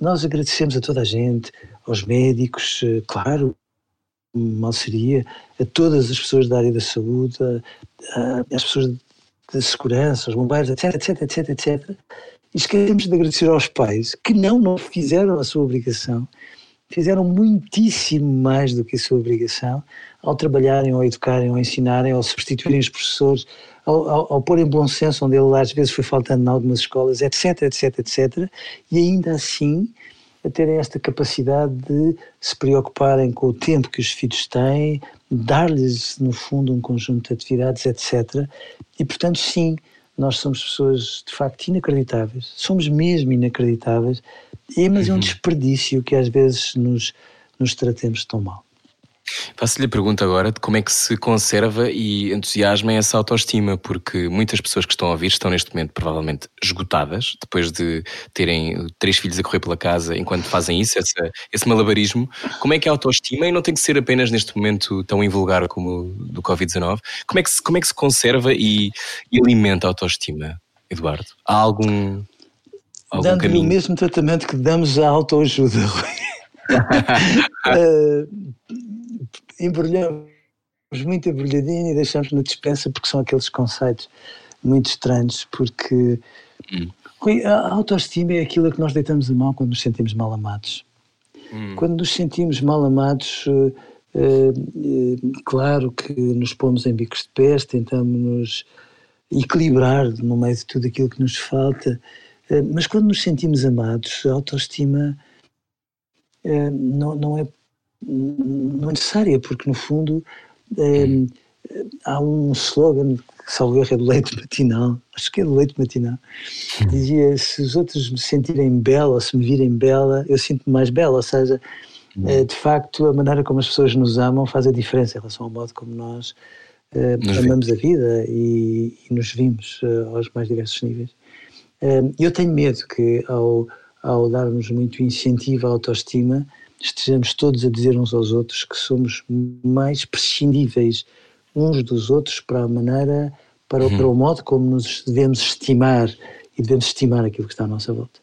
Nós agradecemos a toda a gente, aos médicos, eh, claro, mal seria a todas as pessoas da área da saúde, às pessoas da segurança, aos bombeiros, etc, etc, etc, etc. E esquecemos de agradecer aos pais que não, não fizeram a sua obrigação, fizeram muitíssimo mais do que a sua obrigação ao trabalharem, ao educarem, ao ensinarem, ao substituírem os professores, ao, ao, ao pôr em bom senso onde ele às vezes foi faltando em algumas escolas, etc, etc, etc. E ainda assim a terem esta capacidade de se preocuparem com o tempo que os filhos têm, dar-lhes, no fundo, um conjunto de atividades, etc. E, portanto, sim, nós somos pessoas de facto inacreditáveis, somos mesmo inacreditáveis, mas é um uhum. desperdício que às vezes nos, nos tratemos tão mal. Faço-lhe a pergunta agora de como é que se conserva e entusiasma essa autoestima, porque muitas pessoas que estão a ouvir estão neste momento provavelmente esgotadas, depois de terem três filhos a correr pela casa enquanto fazem isso, esse, esse malabarismo. Como é que é a autoestima, e não tem que ser apenas neste momento tão invulgar como o do Covid-19, como, é que se, como é que se conserva e, e alimenta a autoestima, Eduardo? Há algum, algum Dando caminho? o mesmo tratamento que damos à autoajuda, uh, embrulhamos muito embrulhadinho e deixamos na dispensa porque são aqueles conceitos muito estranhos, porque hum. a autoestima é aquilo a que nós deitamos a mão quando nos sentimos mal amados. Hum. Quando nos sentimos mal amados, uh, uh, claro que nos pomos em bicos de pés, tentamos nos equilibrar no meio de tudo aquilo que nos falta, uh, mas quando nos sentimos amados, a autoestima não, não é não é necessária, porque no fundo é, há um slogan que salvo erro é do leite matinal, acho que é do leite matinal, dizia se os outros me sentirem bela ou se me virem bela, eu sinto-me mais bela, ou seja, é, de facto a maneira como as pessoas nos amam faz a diferença em relação ao modo como nós é, amamos vimos. a vida e, e nos vimos aos mais diversos níveis. eu tenho medo que ao, ao darmos muito incentivo à autoestima, estejamos todos a dizer uns aos outros que somos mais prescindíveis uns dos outros para a maneira, para, uhum. para o modo como nos devemos estimar e devemos estimar aquilo que está à nossa volta.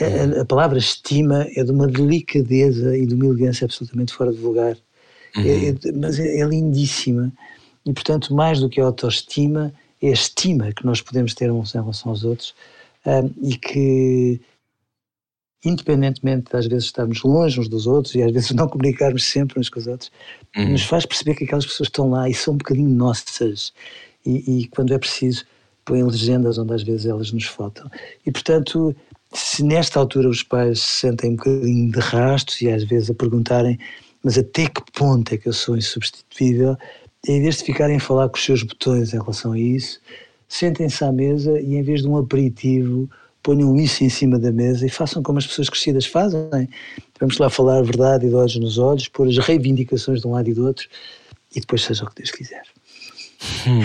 A, a, palavra estima é de uma delicadeza e de uma elegância absolutamente fora de lugar, uhum. é, é, mas é, é, lindíssima. E, portanto, mais do que a autoestima, é a estima que nós podemos ter uns em relação aos outros um, e que independentemente de às vezes estarmos longe uns dos outros e às vezes não comunicarmos sempre uns com os outros, uhum. nos faz perceber que aquelas pessoas estão lá e são um bocadinho nossas. E, e, quando é preciso, põem legendas onde às vezes elas nos faltam. E portanto, se nesta altura os pais se sentem um bocadinho de rastos e às vezes a perguntarem mas até que ponto é que eu sou insubstituível? Em vez de ficarem a falar com os seus botões em relação a isso, sentem-se à mesa e em vez de um aperitivo, ponham isso em cima da mesa e façam como as pessoas crescidas fazem. Vamos lá falar a verdade e de olhos nos olhos, pôr as reivindicações de um lado e do outro e depois seja o que Deus quiser. Hum.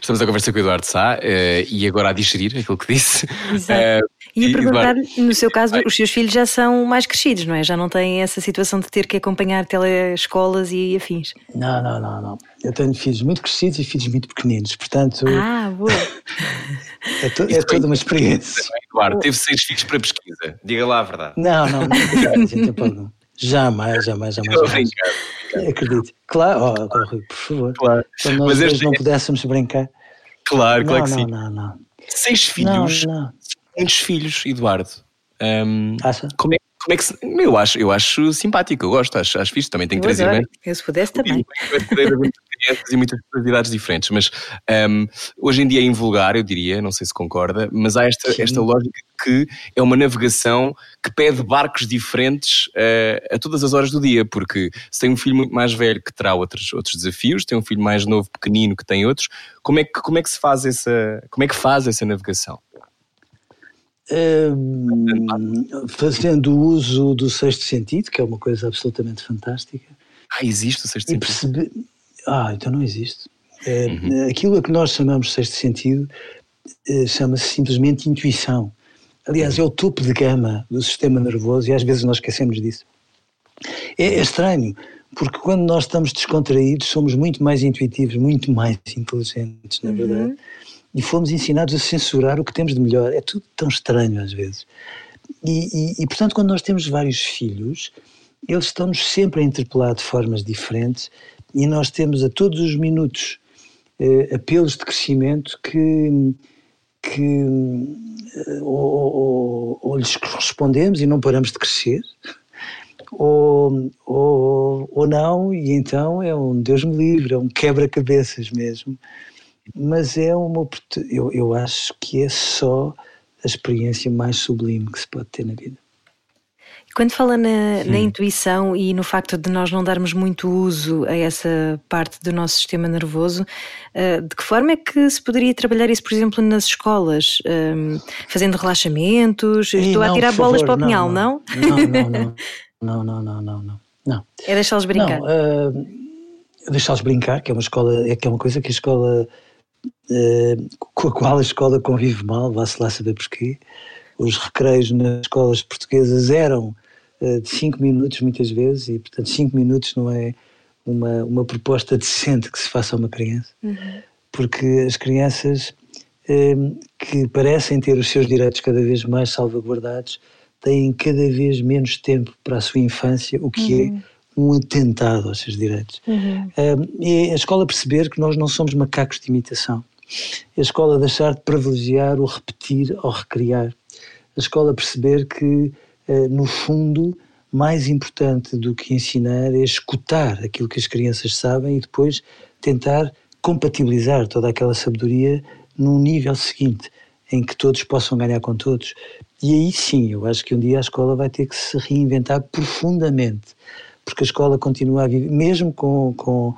Estamos a conversar com o Eduardo Sá uh, e agora a digerir aquilo que disse. Exato. Uh, e a perguntar, no seu caso, os seus filhos já são mais crescidos, não é? Já não têm essa situação de ter que acompanhar telescolas e afins. Não, não, não, não. Eu tenho filhos muito crescidos e filhos muito pequeninos, portanto. Ah, boa! é, to, é toda uma experiência. Eduardo, teve seis filhos para pesquisa. Diga lá a verdade. Não, não, não. não jamais, jamais, jamais. jamais. Acredito. Claro, oh, por favor. Claro. Quando nós Mas não pudéssemos brincar. Claro, claro que não, sim. Não, não, não. Seis filhos. Não, não. Muitos filhos, Eduardo. Um, Acha? Como é, como é que se, eu acho, eu acho simpático, eu gosto, acho, acho fixe, também tenho três irmãs. Eu se pudesse também. e muitas atividades diferentes, mas um, hoje em dia é invulgar, eu diria, não sei se concorda, mas há esta, esta lógica que é uma navegação que pede barcos diferentes uh, a todas as horas do dia, porque se tem um filho muito mais velho que terá outros, outros desafios, tem um filho mais novo, pequenino, que tem outros, como é que, como é que se faz essa, como é que faz essa navegação? Fazendo uso do sexto sentido, que é uma coisa absolutamente fantástica. Ah, existe o sexto sentido? Perceber... Ah, então não existe. É, uhum. Aquilo a que nós chamamos de sexto sentido é, chama-se simplesmente intuição. Aliás, uhum. é o topo de gama do sistema nervoso e às vezes nós esquecemos disso. É, é estranho, porque quando nós estamos descontraídos somos muito mais intuitivos, muito mais inteligentes, na verdade. Uhum e fomos ensinados a censurar o que temos de melhor. É tudo tão estranho às vezes. E, e, e portanto, quando nós temos vários filhos, eles estão-nos sempre a interpelar de formas diferentes e nós temos a todos os minutos eh, apelos de crescimento que, que eh, ou, ou, ou, lhes respondemos e não paramos de crescer, ou, ou, ou não, e então é um Deus me livre, é um quebra-cabeças mesmo mas é uma eu, eu acho que é só a experiência mais sublime que se pode ter na vida. Quando fala na, na, intuição e no facto de nós não darmos muito uso a essa parte do nosso sistema nervoso, uh, de que forma é que se poderia trabalhar isso, por exemplo, nas escolas? Um, fazendo relaxamentos? E Estou não, a tirar bolas favor, para o pinhal, não? Não, não, não. Não, não, não, não, não. não. É deixá-los brincar. Não, uh, deixá-los brincar, que é uma escola, é que é uma coisa que a escola eh, com a qual a escola convive mal, vá-se lá saber porquê. Os recreios nas escolas portuguesas eram uh, de 5 minutos muitas vezes e, portanto, 5 minutos não é uma, uma proposta decente que se faça a uma criança. Uhum. Porque as crianças uh, que parecem ter os seus direitos cada vez mais salvaguardados têm cada vez menos tempo para a sua infância, o que é uhum. é um atentado aos seus direitos. Uhum. e a escola perceber que nós não somos macacos de imitação. A escola deixar de privilegiar o repetir ou recriar. A escola perceber que, eh, no fundo, mais importante do que ensinar é escutar aquilo que as crianças sabem e depois tentar compatibilizar toda aquela sabedoria num nível seguinte, em que todos possam ganhar com todos. E aí sim, eu acho que um dia a escola vai ter que se reinventar profundamente porque a escola continua a viver, mesmo com, com,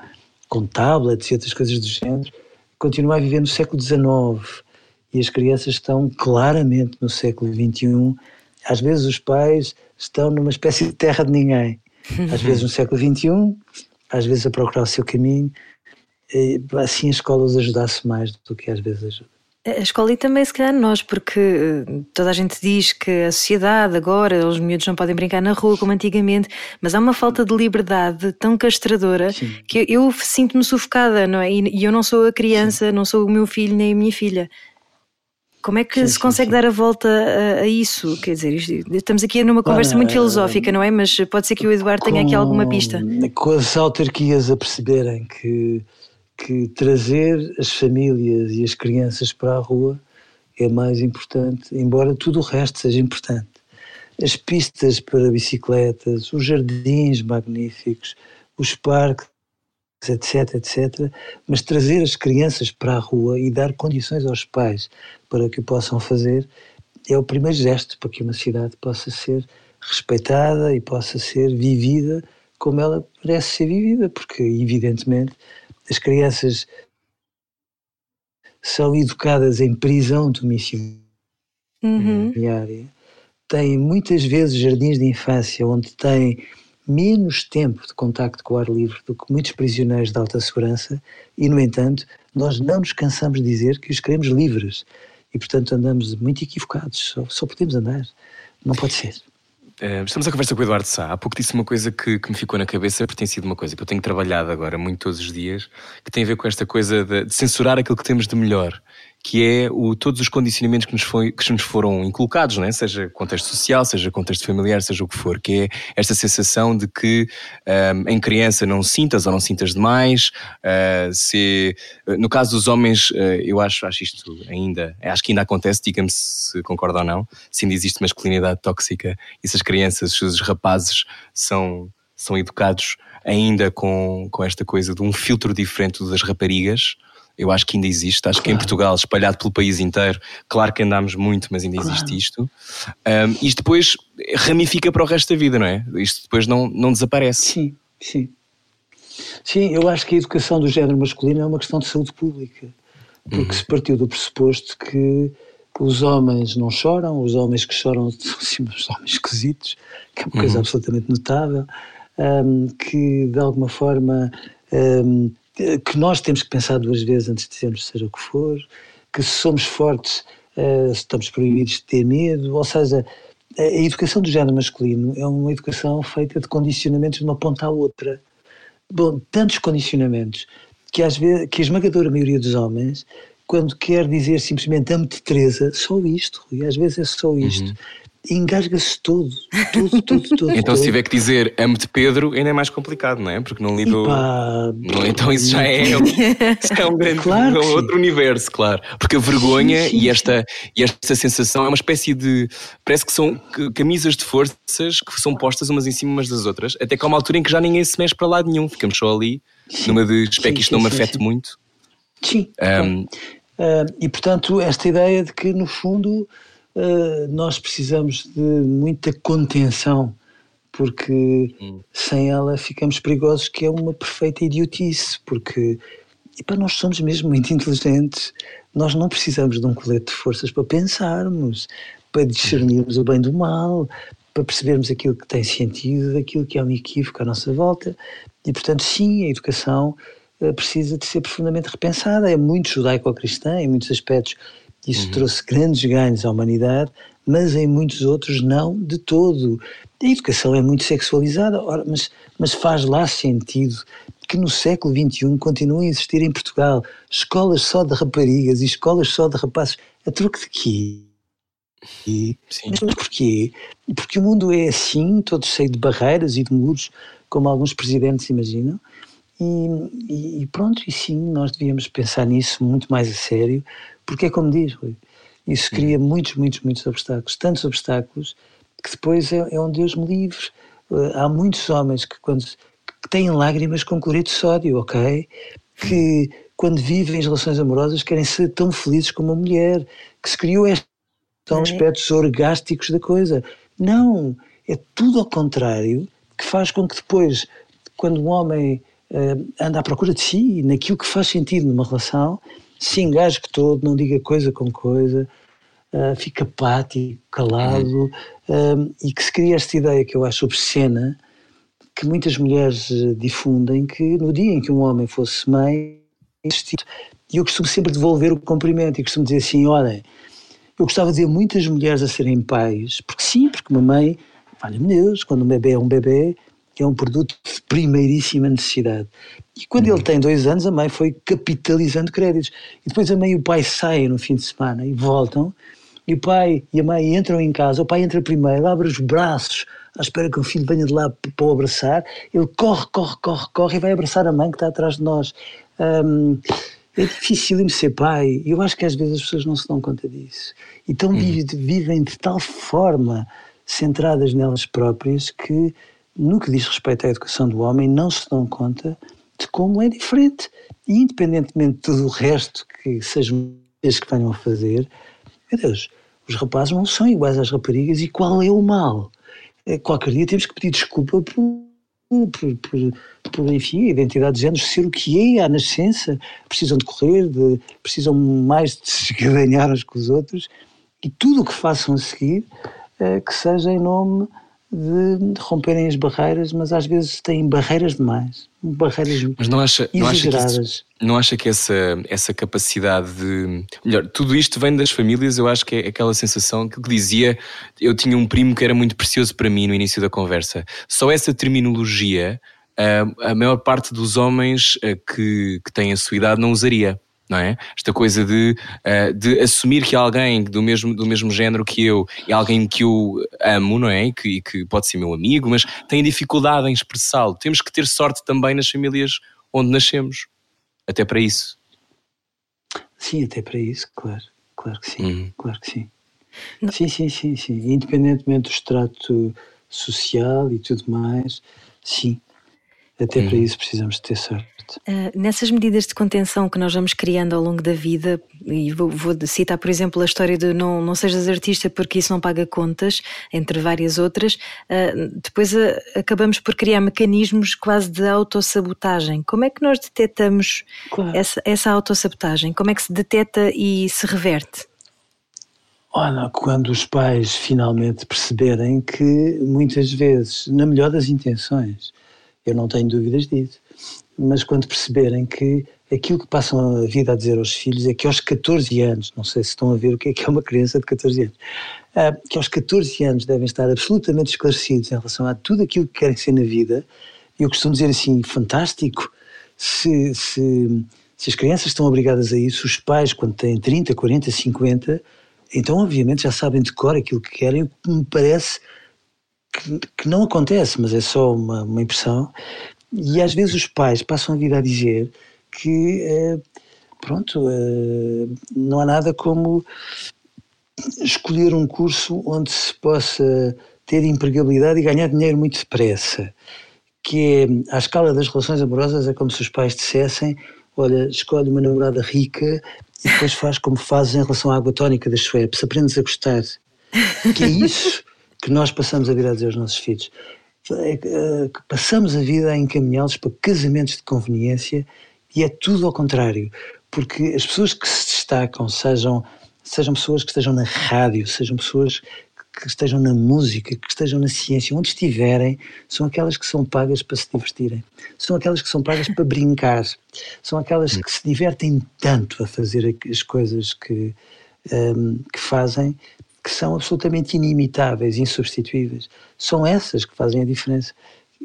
com tablets e outras coisas do género, continua a viver no século XIX e as crianças estão claramente no século XXI. Às vezes os pais estão numa espécie de terra de ninguém. Às vezes no século XXI, às vezes a procurar o seu caminho. E, assim a escola os ajudasse mais do que às vezes ajuda. A escola e também, se calhar, nós, porque eh, toda a gente diz que a sociedade agora, os miúdos não podem brincar na rua como antigamente, mas há uma falta de liberdade tão castradora Sim. que eu sinto-me sufocada, não é? E eu não sou a criança, Sim. não sou o meu filho nem a minha filha. Como é que sim, se consegue sim, sim. dar a volta a, a, isso? Quer dizer, estamos aqui numa conversa muito filosófica, não é? Mas pode ser que o Eduardo tenha aqui alguma pista. Com as autarquias a perceberem que que trazer as famílias e as crianças para a rua é mais importante, embora tudo o resto seja importante. As pistas para bicicletas, os jardins magníficos, os parques, etc, etc, mas trazer as crianças para a rua e dar condições aos pais para que o possam fazer é o primeiro gesto para que uma cidade possa ser respeitada e possa ser vivida como ela merece ser vivida, porque evidentemente as crianças são educadas em prisão domiciliária, uhum. têm muitas vezes jardins de infância onde têm menos tempo de contacto com o ar livre do que muitos prisioneiros de alta segurança e, no entanto, nós não nos cansamos de dizer que os queremos livres e, portanto, andamos muito equivocados, só, só podemos andar, não pode ser. Uh, estamos a conversa com o Eduardo Sá. Há pouco disse uma coisa que, que, me ficou na cabeça, porque tem sido uma coisa que eu tenho trabalhado agora muito todos os dias, que tem a ver com esta coisa de, de censurar aquilo que temos de melhor que é o, todos os condicionamentos que nos, foi, que nos foram inculcados, né? seja contexto social, seja contexto familiar, seja o que for, que é esta sensação de que um, em criança não sintas ou não sintas demais, uh, se, no caso dos homens, uh, eu acho, acho isto ainda, acho que ainda acontece, diga-me se concorda ou não, se ainda existe masculinidade tóxica e se as crianças, se os rapazes são, são educados ainda com, com esta coisa de um filtro diferente das raparigas, eu acho que ainda existe. Acho claro. que em Portugal, espalhado pelo país inteiro, claro que andámos muito, mas ainda claro. existe isto. Um, isto depois ramifica para o resto da vida, não é? Isto depois não, não desaparece. Sim, sim. Sim, eu acho que a educação do género masculino é uma questão de saúde pública. Porque uhum. se partiu do pressuposto que os homens não choram, os homens que choram são os homens esquisitos, que é uma coisa uhum. absolutamente notável, um, que de alguma forma um, que nós temos que pensar duas vezes antes de dizermos ser o que for, que se somos fortes uh, estamos proibidos de ter medo, ou seja, a educação do género masculino é uma educação feita de condicionamentos de uma ponta à outra. Bom, tantos condicionamentos que às vezes, que a esmagadora maioria dos homens, quando quer dizer simplesmente amo-te Teresa, só isto, e às vezes é só isto. Uhum engasga-se todo, tudo, tudo, tudo. então, se tiver que dizer amo-te Pedro, ainda é mais complicado, não é? Porque não lido. Não, então, isso já é, isso é um grande claro um outro universo, claro. Porque a vergonha sim, sim, e, esta, e esta sensação é uma espécie de. Parece que são camisas de forças que são postas umas em cima umas das outras, até que há uma altura em que já ninguém se mexe para lado nenhum. Ficamos só ali, numa de espero que isto não me afete muito. Sim. Um, uh, e portanto, esta ideia de que, no fundo nós precisamos de muita contenção, porque hum. sem ela ficamos perigosos, que é uma perfeita idiotice, porque para nós somos mesmo muito inteligentes, nós não precisamos de um colete de forças para pensarmos, para discernirmos o bem do mal, para percebermos aquilo que tem sentido, aquilo que é um equívoco à nossa volta, e portanto sim, a educação eh, precisa de ser profundamente repensada, é muito judaico-cristã em muitos aspectos, isso uhum. trouxe grandes ganhos à humanidade, mas em muitos outros não de todo. A educação é muito sexualizada, ora, mas, mas faz lá sentido que no século XXI continuem a existir em Portugal escolas só de raparigas e escolas só de rapazes. A troco de quê? E, mas, mas porquê? Porque o mundo é assim, todo cheio de barreiras e de muros, como alguns presidentes imaginam. E, e, pronto, e sim, nós devíamos pensar nisso muito mais a sério, porque é como diz, Rui, isso cria muitos, muitos, muitos obstáculos, tantos obstáculos que depois é, é um Deus me livre. Uh, há muitos homens que quando que têm lágrimas com cloreto de sódio, ok? Que quando vivem as relações amorosas querem ser tão felizes como a mulher, que se criou estes são aspectos orgásticos da coisa. Não, é tudo ao contrário, que faz com que depois, quando um homem uh, anda à procura de si, naquilo que faz sentido numa relação, se engasgue todo, não diga coisa com coisa, uh, fica apático, calado, uh, e que se cria esta ideia que eu acho obscena, que muitas mulheres eh, difundem, que no dia em que um homem fosse mãe, e eu costumo sempre devolver o cumprimento e costumo dizer assim, olhem, eu gostava de ver muitas mulheres a serem pais, porque sim, porque uma mãe, valha-me Deus, quando um bebê é um bebê, é um produto de primeiríssima necessidade. E quando uhum. ele tem dois anos, a mãe foi capitalizando créditos. E depois a mãe e o pai saem no fim de semana e voltam, e o pai e a mãe entram em casa, o pai entra primeiro, abre os braços à espera que o filho venha de lá para o abraçar, ele corre, corre, corre, corre e vai abraçar a mãe que está atrás de nós. Um, é difícil ser pai, e eu acho que às vezes as pessoas não se dão conta disso. Então uhum. vivem de tal forma centradas nelas próprias que no que diz respeito à educação do homem, não se dão conta de como é diferente. E independentemente de tudo o resto que sejam eles que venham a fazer, meu Deus, os rapazes não são iguais às raparigas e qual é o mal? eh, qualquer dia temos que pedir desculpa por, por, por, por enfim, a identidade de género ser o que é à nascença. Precisam de correr, de, precisam mais de se ganhar uns com os outros e tudo o que façam a seguir eh, que seja em nome de, romperem as barreiras, mas às vezes têm barreiras demais, barreiras mas não acha, não acha que, isso, não acha que essa, essa capacidade de. Melhor, tudo isto vem das famílias, eu acho que é aquela sensação que dizia. Eu tinha um primo que era muito precioso para mim no início da conversa. Só essa terminologia, a, a maior parte dos homens eh, que, que têm a sua idade não usaria não é? Esta coisa de, uh, de assumir que alguém do mesmo, do mesmo género que eu é alguém que eu amo, não é? E que, que pode ser meu amigo, mas tem dificuldade em expressá-lo. Temos que ter sorte também nas famílias onde nascemos. Até para isso. Sim, até para isso, claro. Claro que sim. Uhum. Claro que sim. Não. Sim, sim, sim, sim. Independentemente do extrato social e tudo mais, sim. Até uhum. para isso precisamos ter sorte. Uh, nessas medidas de contenção que nós vamos criando ao longo da vida, e vou, vou, citar, por exemplo, a história de não, não sejas artista porque isso não paga contas, entre várias outras, uh, depois uh, acabamos por criar mecanismos quase de autossabotagem. Como é que nós detectamos claro. essa, essa autossabotagem? Como é que se detecta e se reverte? Olha, quando os pais finalmente perceberem que muitas vezes, na melhor das intenções, eu não tenho dúvidas disso, mas quando perceberem que aquilo que passam a vida a dizer aos filhos é que aos 14 anos, não sei se estão a ver o que é que é uma criança de 14 anos, ah, que aos 14 anos devem estar absolutamente esclarecidos em relação a tudo aquilo que querem ser na vida. Eu costumo dizer assim, fantástico, se, se, se as crianças estão obrigadas a isso, os pais, quando têm 30, 40, 50, então obviamente já sabem de cor aquilo que querem, o que me parece que, que, não acontece, mas é só uma, uma impressão, e às vezes os pais passam a vida a dizer que, eh, pronto, eh, não há nada como escolher um curso onde se possa ter empregabilidade e ganhar dinheiro muito depressa. Que é, à escala das relações amorosas, é como se os pais dissessem: olha, escolhe uma namorada rica e depois faz como fazes em relação à água tónica das Schweppes, aprendes a gostar. Que é isso que nós passamos a vir a dizer aos nossos filhos. É eh, que passamos a vida a encaminhá-los para casamentos de conveniência e é tudo ao contrário, porque as pessoas que se destacam, sejam, sejam pessoas que estejam na rádio, sejam pessoas que estejam na música, que estejam na ciência, onde estiverem, são aquelas que são pagas para se divertirem, são aquelas que são pagas para brincar, são aquelas que se divertem tanto a fazer as coisas que, um, ehm, que fazem que são absolutamente inimitáveis, insubstituíveis. São essas que fazem a diferença.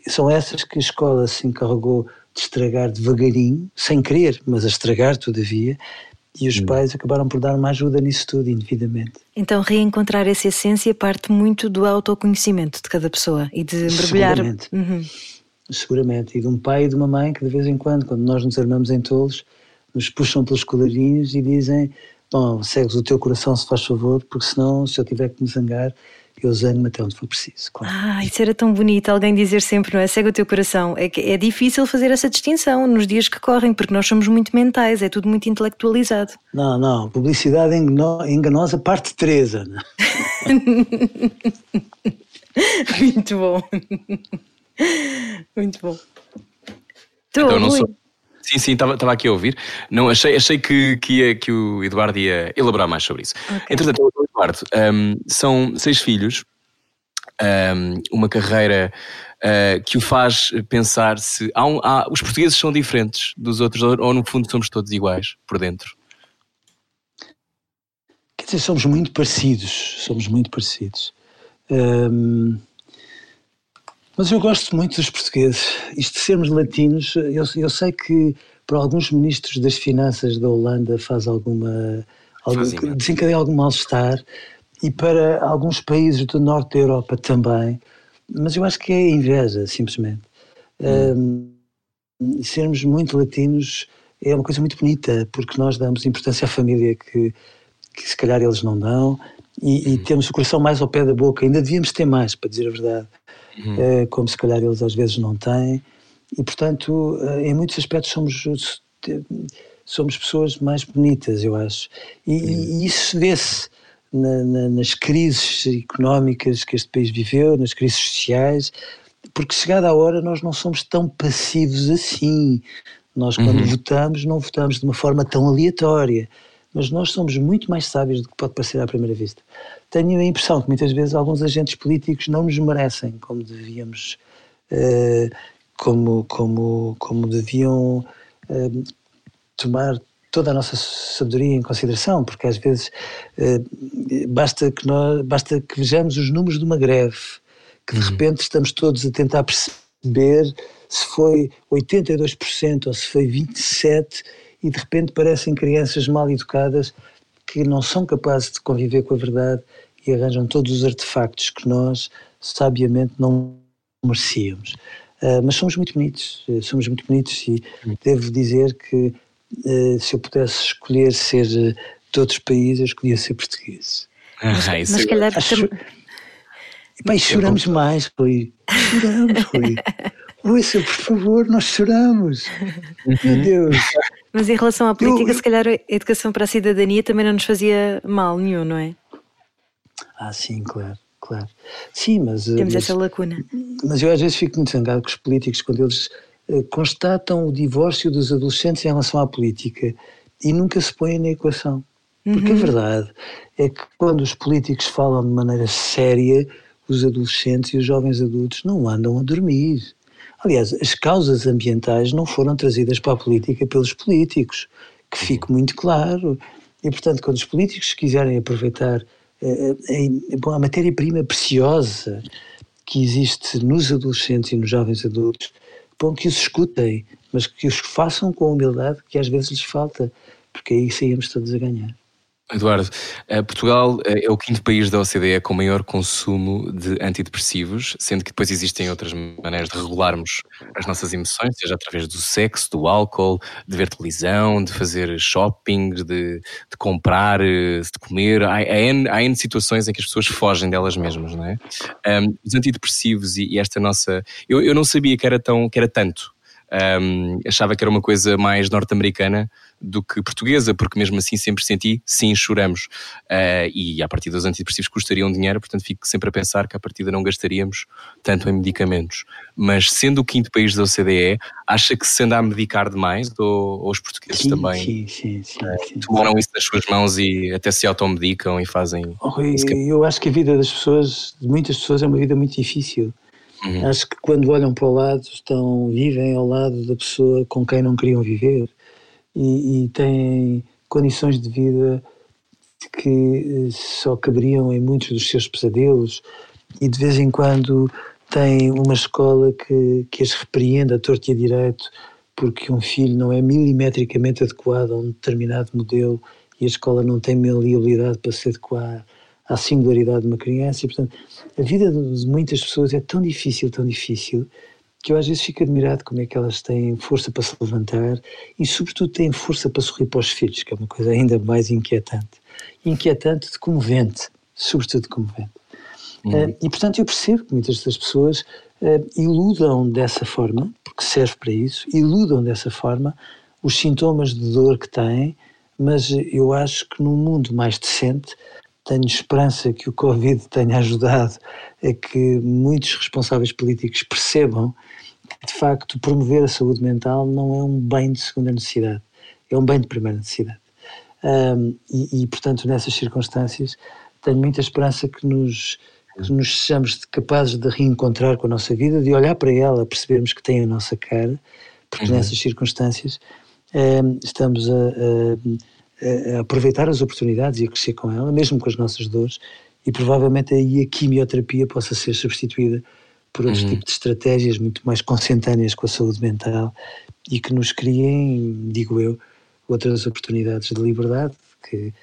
São essas que a escola se encarregou de estragar devagarinho, sem querer, mas a estragar todavia, e os hum. pais acabaram por dar uma ajuda nisso tudo, indevidamente. Então, reencontrar essa essência parte muito do autoconhecimento de cada pessoa e de mergulhar. Seguramente. Uhum. Seguramente. E de um pai e de uma mãe que, de vez em quando, quando nós nos armamos em tolos, nos puxam pelos colarinhos e dizem: Bom, segues o teu coração se faz favor, porque senão, se eu tiver que me zangar, eu zango-me até onde for preciso. Claro. Ah, isso era tão bonito, alguém dizer sempre, não é? Segue o teu coração. É, que é difícil fazer essa distinção nos dias que correm, porque nós somos muito mentais, é tudo muito intelectualizado. Não, não, publicidade enganosa, parte 3, Ana. muito bom. Muito bom. Então, não sou, Sim, sim, estava aqui a ouvir. Não, achei, achei que, que, ia, que o Eduardo ia elaborar mais sobre isso. Okay. Entretanto, Eduardo, um, são seis filhos, um, uma carreira uh, que o faz pensar se há um, há, os portugueses são diferentes dos outros ou, ou no fundo somos todos iguais por dentro. Quer dizer, somos muito parecidos, somos muito parecidos. Um, mas eu gosto muito dos portugueses. Isto de sermos latinos, eu, eu sei que para alguns ministros das finanças da Holanda faz alguma. Algum, desencadeia algum mal-estar e para alguns países do norte da Europa também. Mas eu acho que é inveja, simplesmente. Hum. Um, sermos muito latinos é uma coisa muito bonita, porque nós damos importância à família que, que se calhar eles não dão e, e hum. temos o coração mais ao pé da boca. Ainda devíamos ter mais, para dizer a verdade uhum. Eh, como se calhar eles às vezes não têm. E, portanto, eh, em muitos aspectos somos, somos pessoas mais bonitas, eu acho. E, uhum. e isso vê-se na, na, nas crises económicas que este país viveu, nas crises sociais, porque chegada a hora nós não somos tão passivos assim. Nós, quando uhum. votamos, não votamos de uma forma tão aleatória, mas nós somos muito mais sábios do que pode parecer à primeira vista. Tenho a impressão que muitas vezes alguns agentes políticos não nos merecem como devíamos, uh, como, como, como deviam uh, tomar toda a nossa sabedoria em consideração, porque às vezes uh, basta, que nós, basta que vejamos os números de uma greve, que de uhum. repente estamos todos a tentar perceber se foi 82% ou se foi 27% e de repente parecem crianças mal educadas que não são capazes de conviver com a verdade e arranjam todos os artefactos que nós sabiamente não merecíamos. Uh, mas somos muito bonitos, uh, somos muito bonitos e devo dizer que uh, se eu pudesse escolher ser de outros países, eu escolhia ser português. Ah, mas, mas se calhar... Acho... Bem, choramos mais, Rui. Choramos, Rui. Ouça, por favor, nós choramos. Uhum. Meu Deus. Mas em relação à política, eu, se calhar a educação para a cidadania também não nos fazia mal nenhum, não é? Ah, sim, claro, claro. Sim, mas. Temos mas, essa lacuna. Mas eu às vezes fico muito zangado com os políticos quando eles uh, constatam o divórcio dos adolescentes em relação à política e nunca se põem na equação. Porque uhum. a verdade é que quando os políticos falam de maneira séria, os adolescentes e os jovens adultos não andam a dormir. Aliás, as causas ambientais não foram trazidas para a política pelos políticos, que uhum. fique muito claro. E, portanto, quando os políticos quiserem aproveitar eh, eh, a, a matéria-prima preciosa que existe nos adolescentes e nos jovens adultos, bom, que os escutem, mas que os façam com a humildade que às vezes lhes falta, porque aí saímos todos a ganhar. Eduardo, eh, Portugal eh, é o quinto país da OCDE com maior consumo de antidepressivos, sendo que depois existem outras maneiras de regularmos as nossas emoções, seja através do sexo, do álcool, de ver televisão, de fazer shopping, de, de comprar, eh, de comer. Há, há, N, há N situações em que as pessoas fogem delas mesmas, não é? Um, os antidepressivos e, e, esta nossa. Eu, eu não sabia que era, tão, que era tanto. Um, achava que era uma coisa mais norte-americana do que portuguesa, porque mesmo assim sempre senti, sim, choramos. Uh, e a partir dos antidepressivos custariam dinheiro, portanto fico sempre a pensar que a partida não gastaríamos tanto em medicamentos. Mas sendo o quinto país da OCDE, acha que se anda a medicar demais ou, ou os portugueses sim, também sim, sim, sim, sim, tomaram isso nas suas mãos e até se automedicam e fazem. Oh, eu acho que a vida das pessoas, de muitas pessoas, é uma vida muito difícil. Uhum. Acho que quando olham para o lado, estão, vivem ao lado da pessoa com quem não queriam viver e, e têm condições de vida que eh, só caberiam em muitos dos seus pesadelos e de vez em quando têm uma escola que, que as repreende a torto e a direito porque um filho não é milimetricamente adequado a um determinado modelo e a escola não tem maleabilidade para se adequar à singularidade de uma criança e, portanto, a vida de muitas pessoas é tão difícil, tão difícil, que eu às vezes fico admirado como é que elas têm força para se levantar e, sobretudo, têm força para sorrir para os filhos, que é uma coisa ainda mais inquietante. Inquietante de comovente, sobretudo comovente. Uhum. Uh, e, portanto, eu percebo que muitas das pessoas uh, iludam dessa forma, porque serve para isso, iludam dessa forma os sintomas de dor que têm, mas eu acho que num mundo mais decente tenho esperança que o Covid tenha ajudado a que muitos responsáveis políticos percebam que, de facto, promover a saúde mental não é um bem de segunda necessidade, é um bem de primeira necessidade. Um, e, e, portanto, nessas circunstâncias, tenho muita esperança que nos, que nos sejamos capazes de reencontrar com a nossa vida, de olhar para ela, percebermos que tem a nossa cara, porque uhum. nessas circunstâncias um, estamos a, a a aproveitar as oportunidades e a crescer com ela, mesmo com as nossas dores, e provavelmente aí a quimioterapia possa ser substituída por outros uhum. tipos de estratégias muito mais consentâneas com a saúde mental e que nos criem, digo eu, outras oportunidades de liberdade que,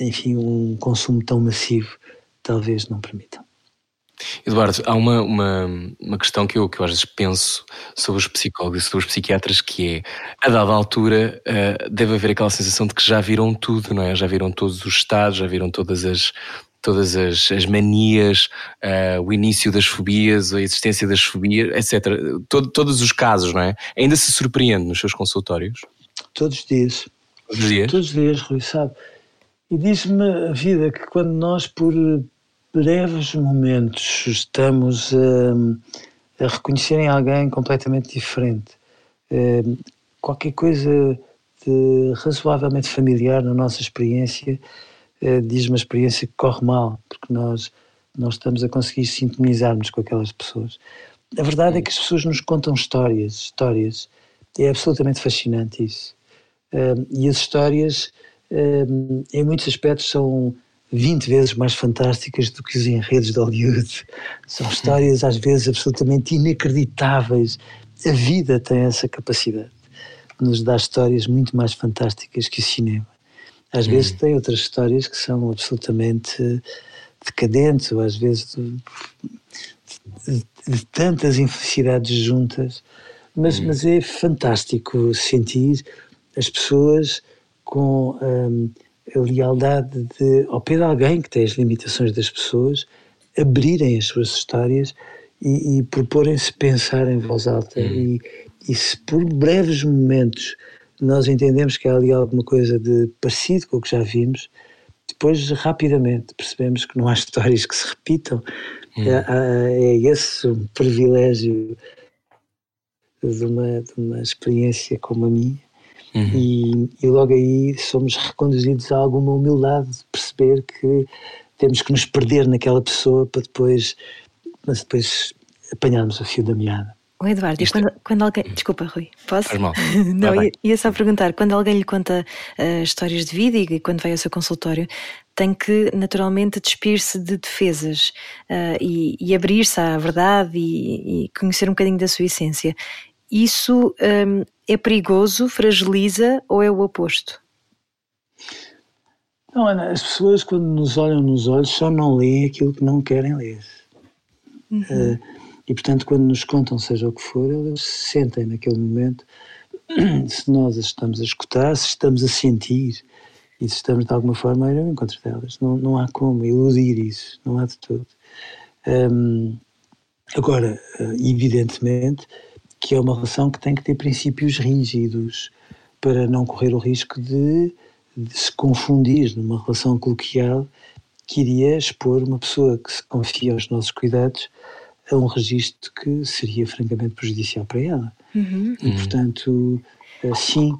enfim, um consumo tão massivo talvez não permitam. Eduardo, há uma, uma, uma questão que eu, que eu às vezes penso sobre os psicólogos e sobre os psiquiatras que é, a dada altura, uh, deve haver aquela sensação de que já viram tudo, não é? Já viram todos os estados, já viram todas as, todas as, as manias, uh, o início das fobias, a existência das fobias, etc. Todo, todos os casos, não é? Ainda se surpreende nos seus consultórios? Todos os dias. Todos os dias? Todos os dias, Rui, sabe? E diz-me a vida que quando nós, por breves momentos, estamos a, a reconhecer em alguém completamente diferente, qualquer coisa de razoavelmente familiar na nossa experiência, diz uma experiência que corre mal, porque nós não estamos a conseguir sintonizarmos com aquelas pessoas. A verdade é que as pessoas nos contam histórias, histórias. É absolutamente fascinante isso. e as histórias, em muitos aspectos, são 20 vezes mais fantásticas do que os enredos de Hollywood. São histórias, às vezes, absolutamente inacreditáveis. A vida tem essa capacidade de nos dar histórias muito mais fantásticas que o cinema. Às vezes tem outras histórias que são absolutamente decadentes, ou às vezes de, de, de tantas infelicidades juntas, mas, hum. mas é fantástico sentir as pessoas com hum, a lealdade de, ao pé de alguém que tem as limitações das pessoas, abrirem as suas histórias e, e proporem-se pensar em voz alta. Hum. E, e se por breves momentos nós entendemos que há ali alguma coisa de parecido com o que já vimos, depois rapidamente percebemos que não há histórias que se repitam. Hum. É, é, esse um privilégio de uma, de uma experiência como a minha. Uhum. E, e, logo aí somos reconduzidos a alguma humildade de perceber que temos que nos perder naquela pessoa para depois, mas depois apanharmos o fio da meada. O Eduardo, Isto... quando, quando, alguém. Desculpa, Rui, posso? Faz mal. Não, ia, ia, só perguntar: quando alguém lhe conta uh, histórias de vida e quando vai ao seu consultório, tem que naturalmente despir-se de defesas uh, e, e abrir-se à verdade e, e, conhecer um bocadinho da sua essência. Isso um, é perigoso, fragiliza ou é o oposto? Não, Ana, as pessoas quando nos olham nos olhos só não leem aquilo que não querem ler. Uhum. Uh, e, portanto, quando nos contam seja o que for, elas se sentem naquele momento, se nós as estamos a escutar, se estamos a sentir e se estamos de alguma forma a ir ao encontro delas. Não, não há como iludir isso, não há de todo. Um, agora, eh, evidentemente que é uma relação que tem que ter princípios rígidos para não correr o risco de, de se confundir numa relação coloquial que iria expor uma pessoa que se confia aos nossos cuidados a um registro que seria francamente prejudicial para ela. Uhum. E, portanto, sim,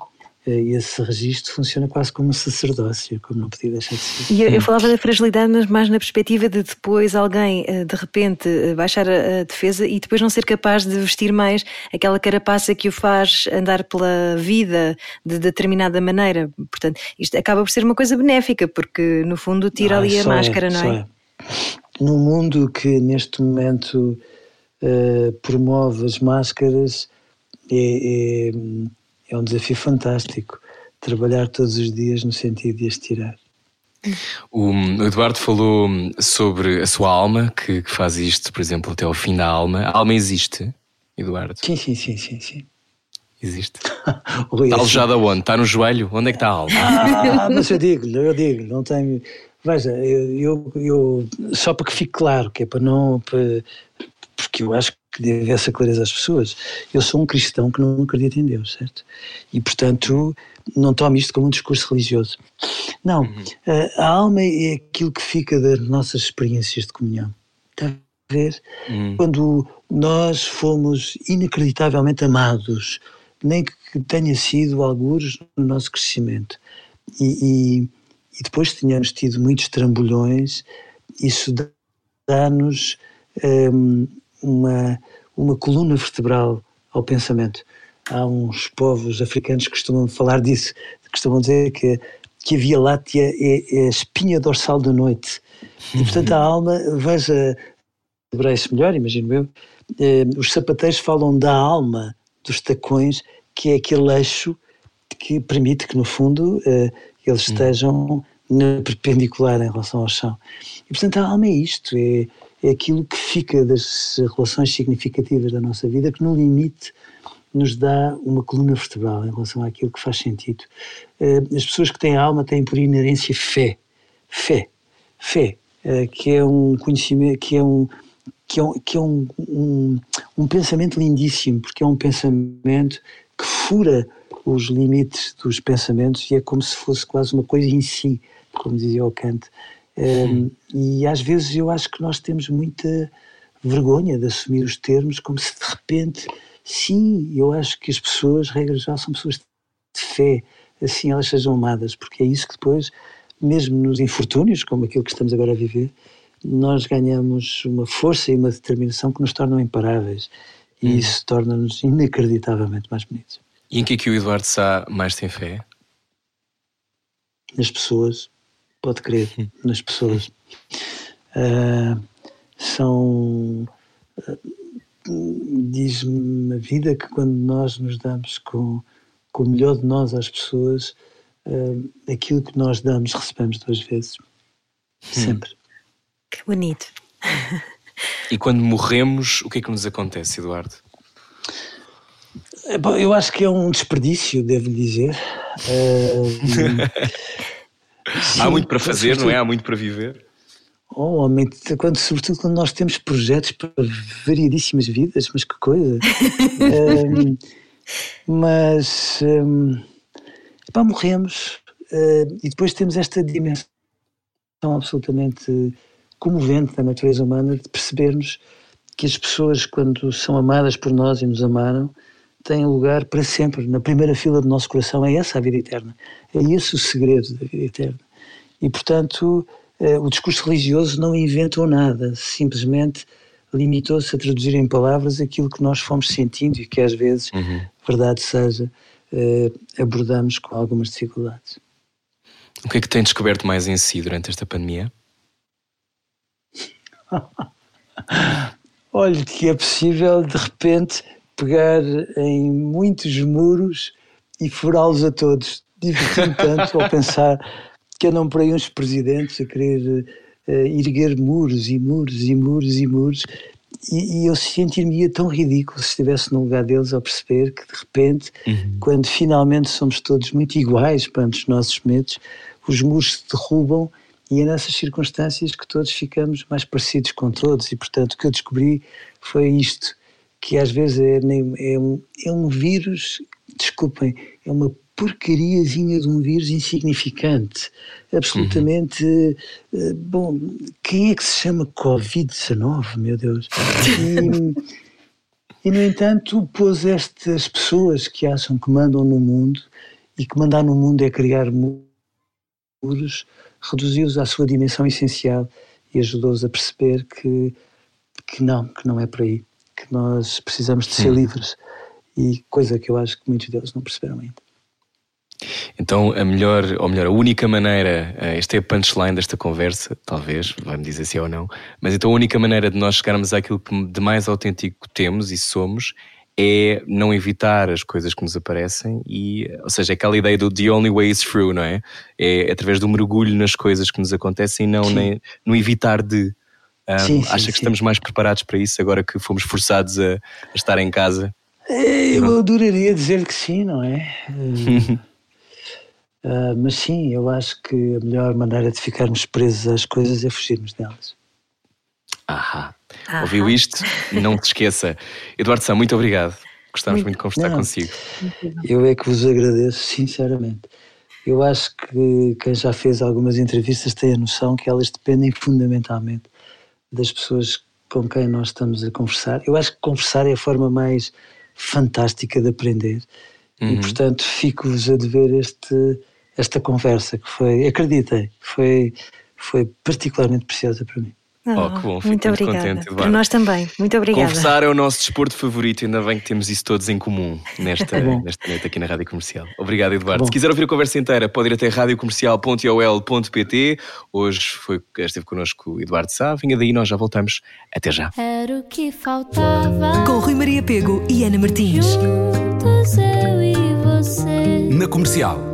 eh, esse registro funciona quase como um sacerdócio, como não podia deixar de ser. E eu, eu, falava da fragilidade, mas mais na perspectiva de depois alguém, eh, de repente, baixar a, defesa e depois não ser capaz de vestir mais aquela carapaça que o faz andar pela vida de determinada maneira. Portanto, isto acaba por ser uma coisa benéfica, porque no fundo tira ah, ali a é, máscara, é, não é? é? num mundo que neste momento uh, promove as máscaras, é, é, é, um desafio fantástico trabalhar todos os dias no sentido de as tirar. O Eduardo falou sobre a sua alma, que, que faz isto, por exemplo, até ao fim da alma. A alma existe, Eduardo? Sim, sim, sim, sim. sim. Existe. está alojada onde? Está no joelho? Onde é que está a alma? Ah, mas eu digo-lhe, eu digo não tenho Veja, eu, eu, eu, só para que fique claro, que é para não. Para, porque eu acho que deve essa clareza às pessoas. Eu sou um cristão que não acredita em Deus, certo? E, portanto, não tome isto como um discurso religioso. Não, uhum. a, alma é aquilo que fica das nossas experiências de comunhão. Está a ver? Uhum. Quando nós fomos inacreditavelmente amados, nem que tenha sido alguns no nosso crescimento. E, e, e depois tínhamos tido muitos trambolhões, isso dá-nos um, uma, uma coluna vertebral ao pensamento. Há uns povos africanos que costumam falar disso, costumam dizer que, que a Via Láctea é, é a espinha dorsal da noite. E, portanto, a alma, veja, saberá-se melhor, imagino eu, eh, os sapateiros falam da alma dos tacões, que é aquele eixo que permite que, no fundo, eh, eles hum. estejam na perpendicular em relação ao chão. E, portanto, a alma é isto, é, é aquilo que fica das relações significativas da nossa vida, que no limite nos dá uma coluna vertebral em relação àquilo que faz sentido. Eh, as pessoas que têm alma têm por inerência fé. Fé. Fé, eh, que é um conhecimento, que é um, que é, um, que é um, um, um pensamento lindíssimo, porque é um pensamento que fura os limites dos pensamentos e é como se fosse quase uma coisa em si, como dizia o Kant. Um, e às vezes eu acho que nós temos muita vergonha de assumir os termos como se de repente, sim, eu acho que as pessoas, regra já, são pessoas de fé, assim elas sejam amadas, porque é isso que depois, mesmo nos infortúnios, como aquilo que estamos agora a viver, nós ganhamos uma força e uma determinação que nos tornam imparáveis. E hum. isso torna-nos inacreditavelmente mais bonitos. E em que é que o Eduardo Sá mais tem fé? Nas pessoas, pode crer, nas pessoas. Uh, são. Uh, Diz-me a vida que quando nós nos damos com, com o melhor de nós às pessoas, uh, aquilo que nós damos recebemos duas vezes. Hum. Sempre. Que bonito. E quando morremos, o que é que nos acontece, Eduardo? É, bom, eu acho que é um desperdício, devo dizer. Há muito para fazer, não é? Há muito para viver. Oh, homem, quando, sobretudo quando nós temos projetos para variedíssimas vidas, mas que coisa. um, mas um, pá, morremos uh, e depois temos esta dimensão absolutamente comovente da natureza humana de percebermos que as pessoas, quando são amadas por nós e nos amaram, têm lugar para sempre, na primeira fila do nosso coração. É essa a vida eterna. É esse o segredo da vida eterna. E, portanto, eh, o discurso religioso não inventou nada, simplesmente limitou-se a traduzir em palavras aquilo que nós fomos sentindo e que às vezes, uhum. verdade seja, eh, abordamos com algumas dificuldades. O que é que tem descoberto mais em si durante esta pandemia? Olha, que é possível de repente pegar em muitos muros e furá-los a todos. Divertindo tanto ao pensar que andam por aí uns presidentes a querer uh, erguer muros e muros e muros e muros. E, e eu sentir-me tão ridículo se estivesse no lugar deles ao perceber que de repente, uhum. quando finalmente somos todos muito iguais perante os nossos medos, os muros se derrubam e é nessas circunstâncias que todos ficamos mais parecidos com todos. E, portanto, o que eu descobri foi isto: que às vezes é, é, um, é um vírus, desculpem, é uma porcariazinha de um vírus insignificante. Absolutamente. Uhum. Bom, quem é que se chama Covid-19, meu Deus? E, e, no entanto, pôs estas pessoas que acham que mandam no mundo e que mandar no mundo é criar muros reduziu-os à sua dimensão essencial e ajudou-os a perceber que, que não, que não é por aí, que nós precisamos de ser Sim. livres e coisa que eu acho que muitos deles não perceberam ainda. Então, a melhor, ou melhor, a única maneira, eh, esta é a punchline desta conversa, talvez, vai-me dizer se é ou não, mas então a única maneira de nós chegarmos àquilo que de mais autêntico temos e somos é não evitar as coisas que nos aparecem e, ou seja, aquela ideia do the only way is through, não é? É através do mergulho nas coisas que nos acontecem e não nem, no evitar de. Um, sim, sim, acha que sim. estamos mais preparados para isso agora que fomos forçados a, a estar em casa? É, eu adoraria dizer que sim, não é? uh, mas sim, eu acho que a melhor maneira de ficarmos presos às coisas é fugirmos delas. Ahá. Ah. Ouviu isto? Não te esqueça. Eduardo Sá, muito obrigado. Gostávamos muito, muito de conversar não, consigo. Eu é que vos agradeço, sinceramente. Eu acho que quem já fez algumas entrevistas tem a noção que elas dependem fundamentalmente das pessoas com quem nós estamos a conversar. Eu acho que conversar é a forma mais fantástica de aprender. Uhum. E, portanto, fico-vos a dever este, esta conversa que foi, acreditem, foi, foi particularmente preciosa para mim. Oh, oh, que bom, fico muito, muito obrigada. contente. Para nós também, muito obrigada. Conversar é o nosso desporto favorito, ainda bem que temos isso todos em comum nesta, nesta noite aqui na Rádio Comercial. Obrigado, Eduardo. Se quiser ouvir a conversa inteira, pode ir até radiocomercial.ol.pt. Hoje foi, esteve connosco o Eduardo Sá. Vinha daí, nós já voltamos. Até já. Era o que faltava. Com Rui Maria Pego e Ana Martins. Juntos eu e você. Na Comercial.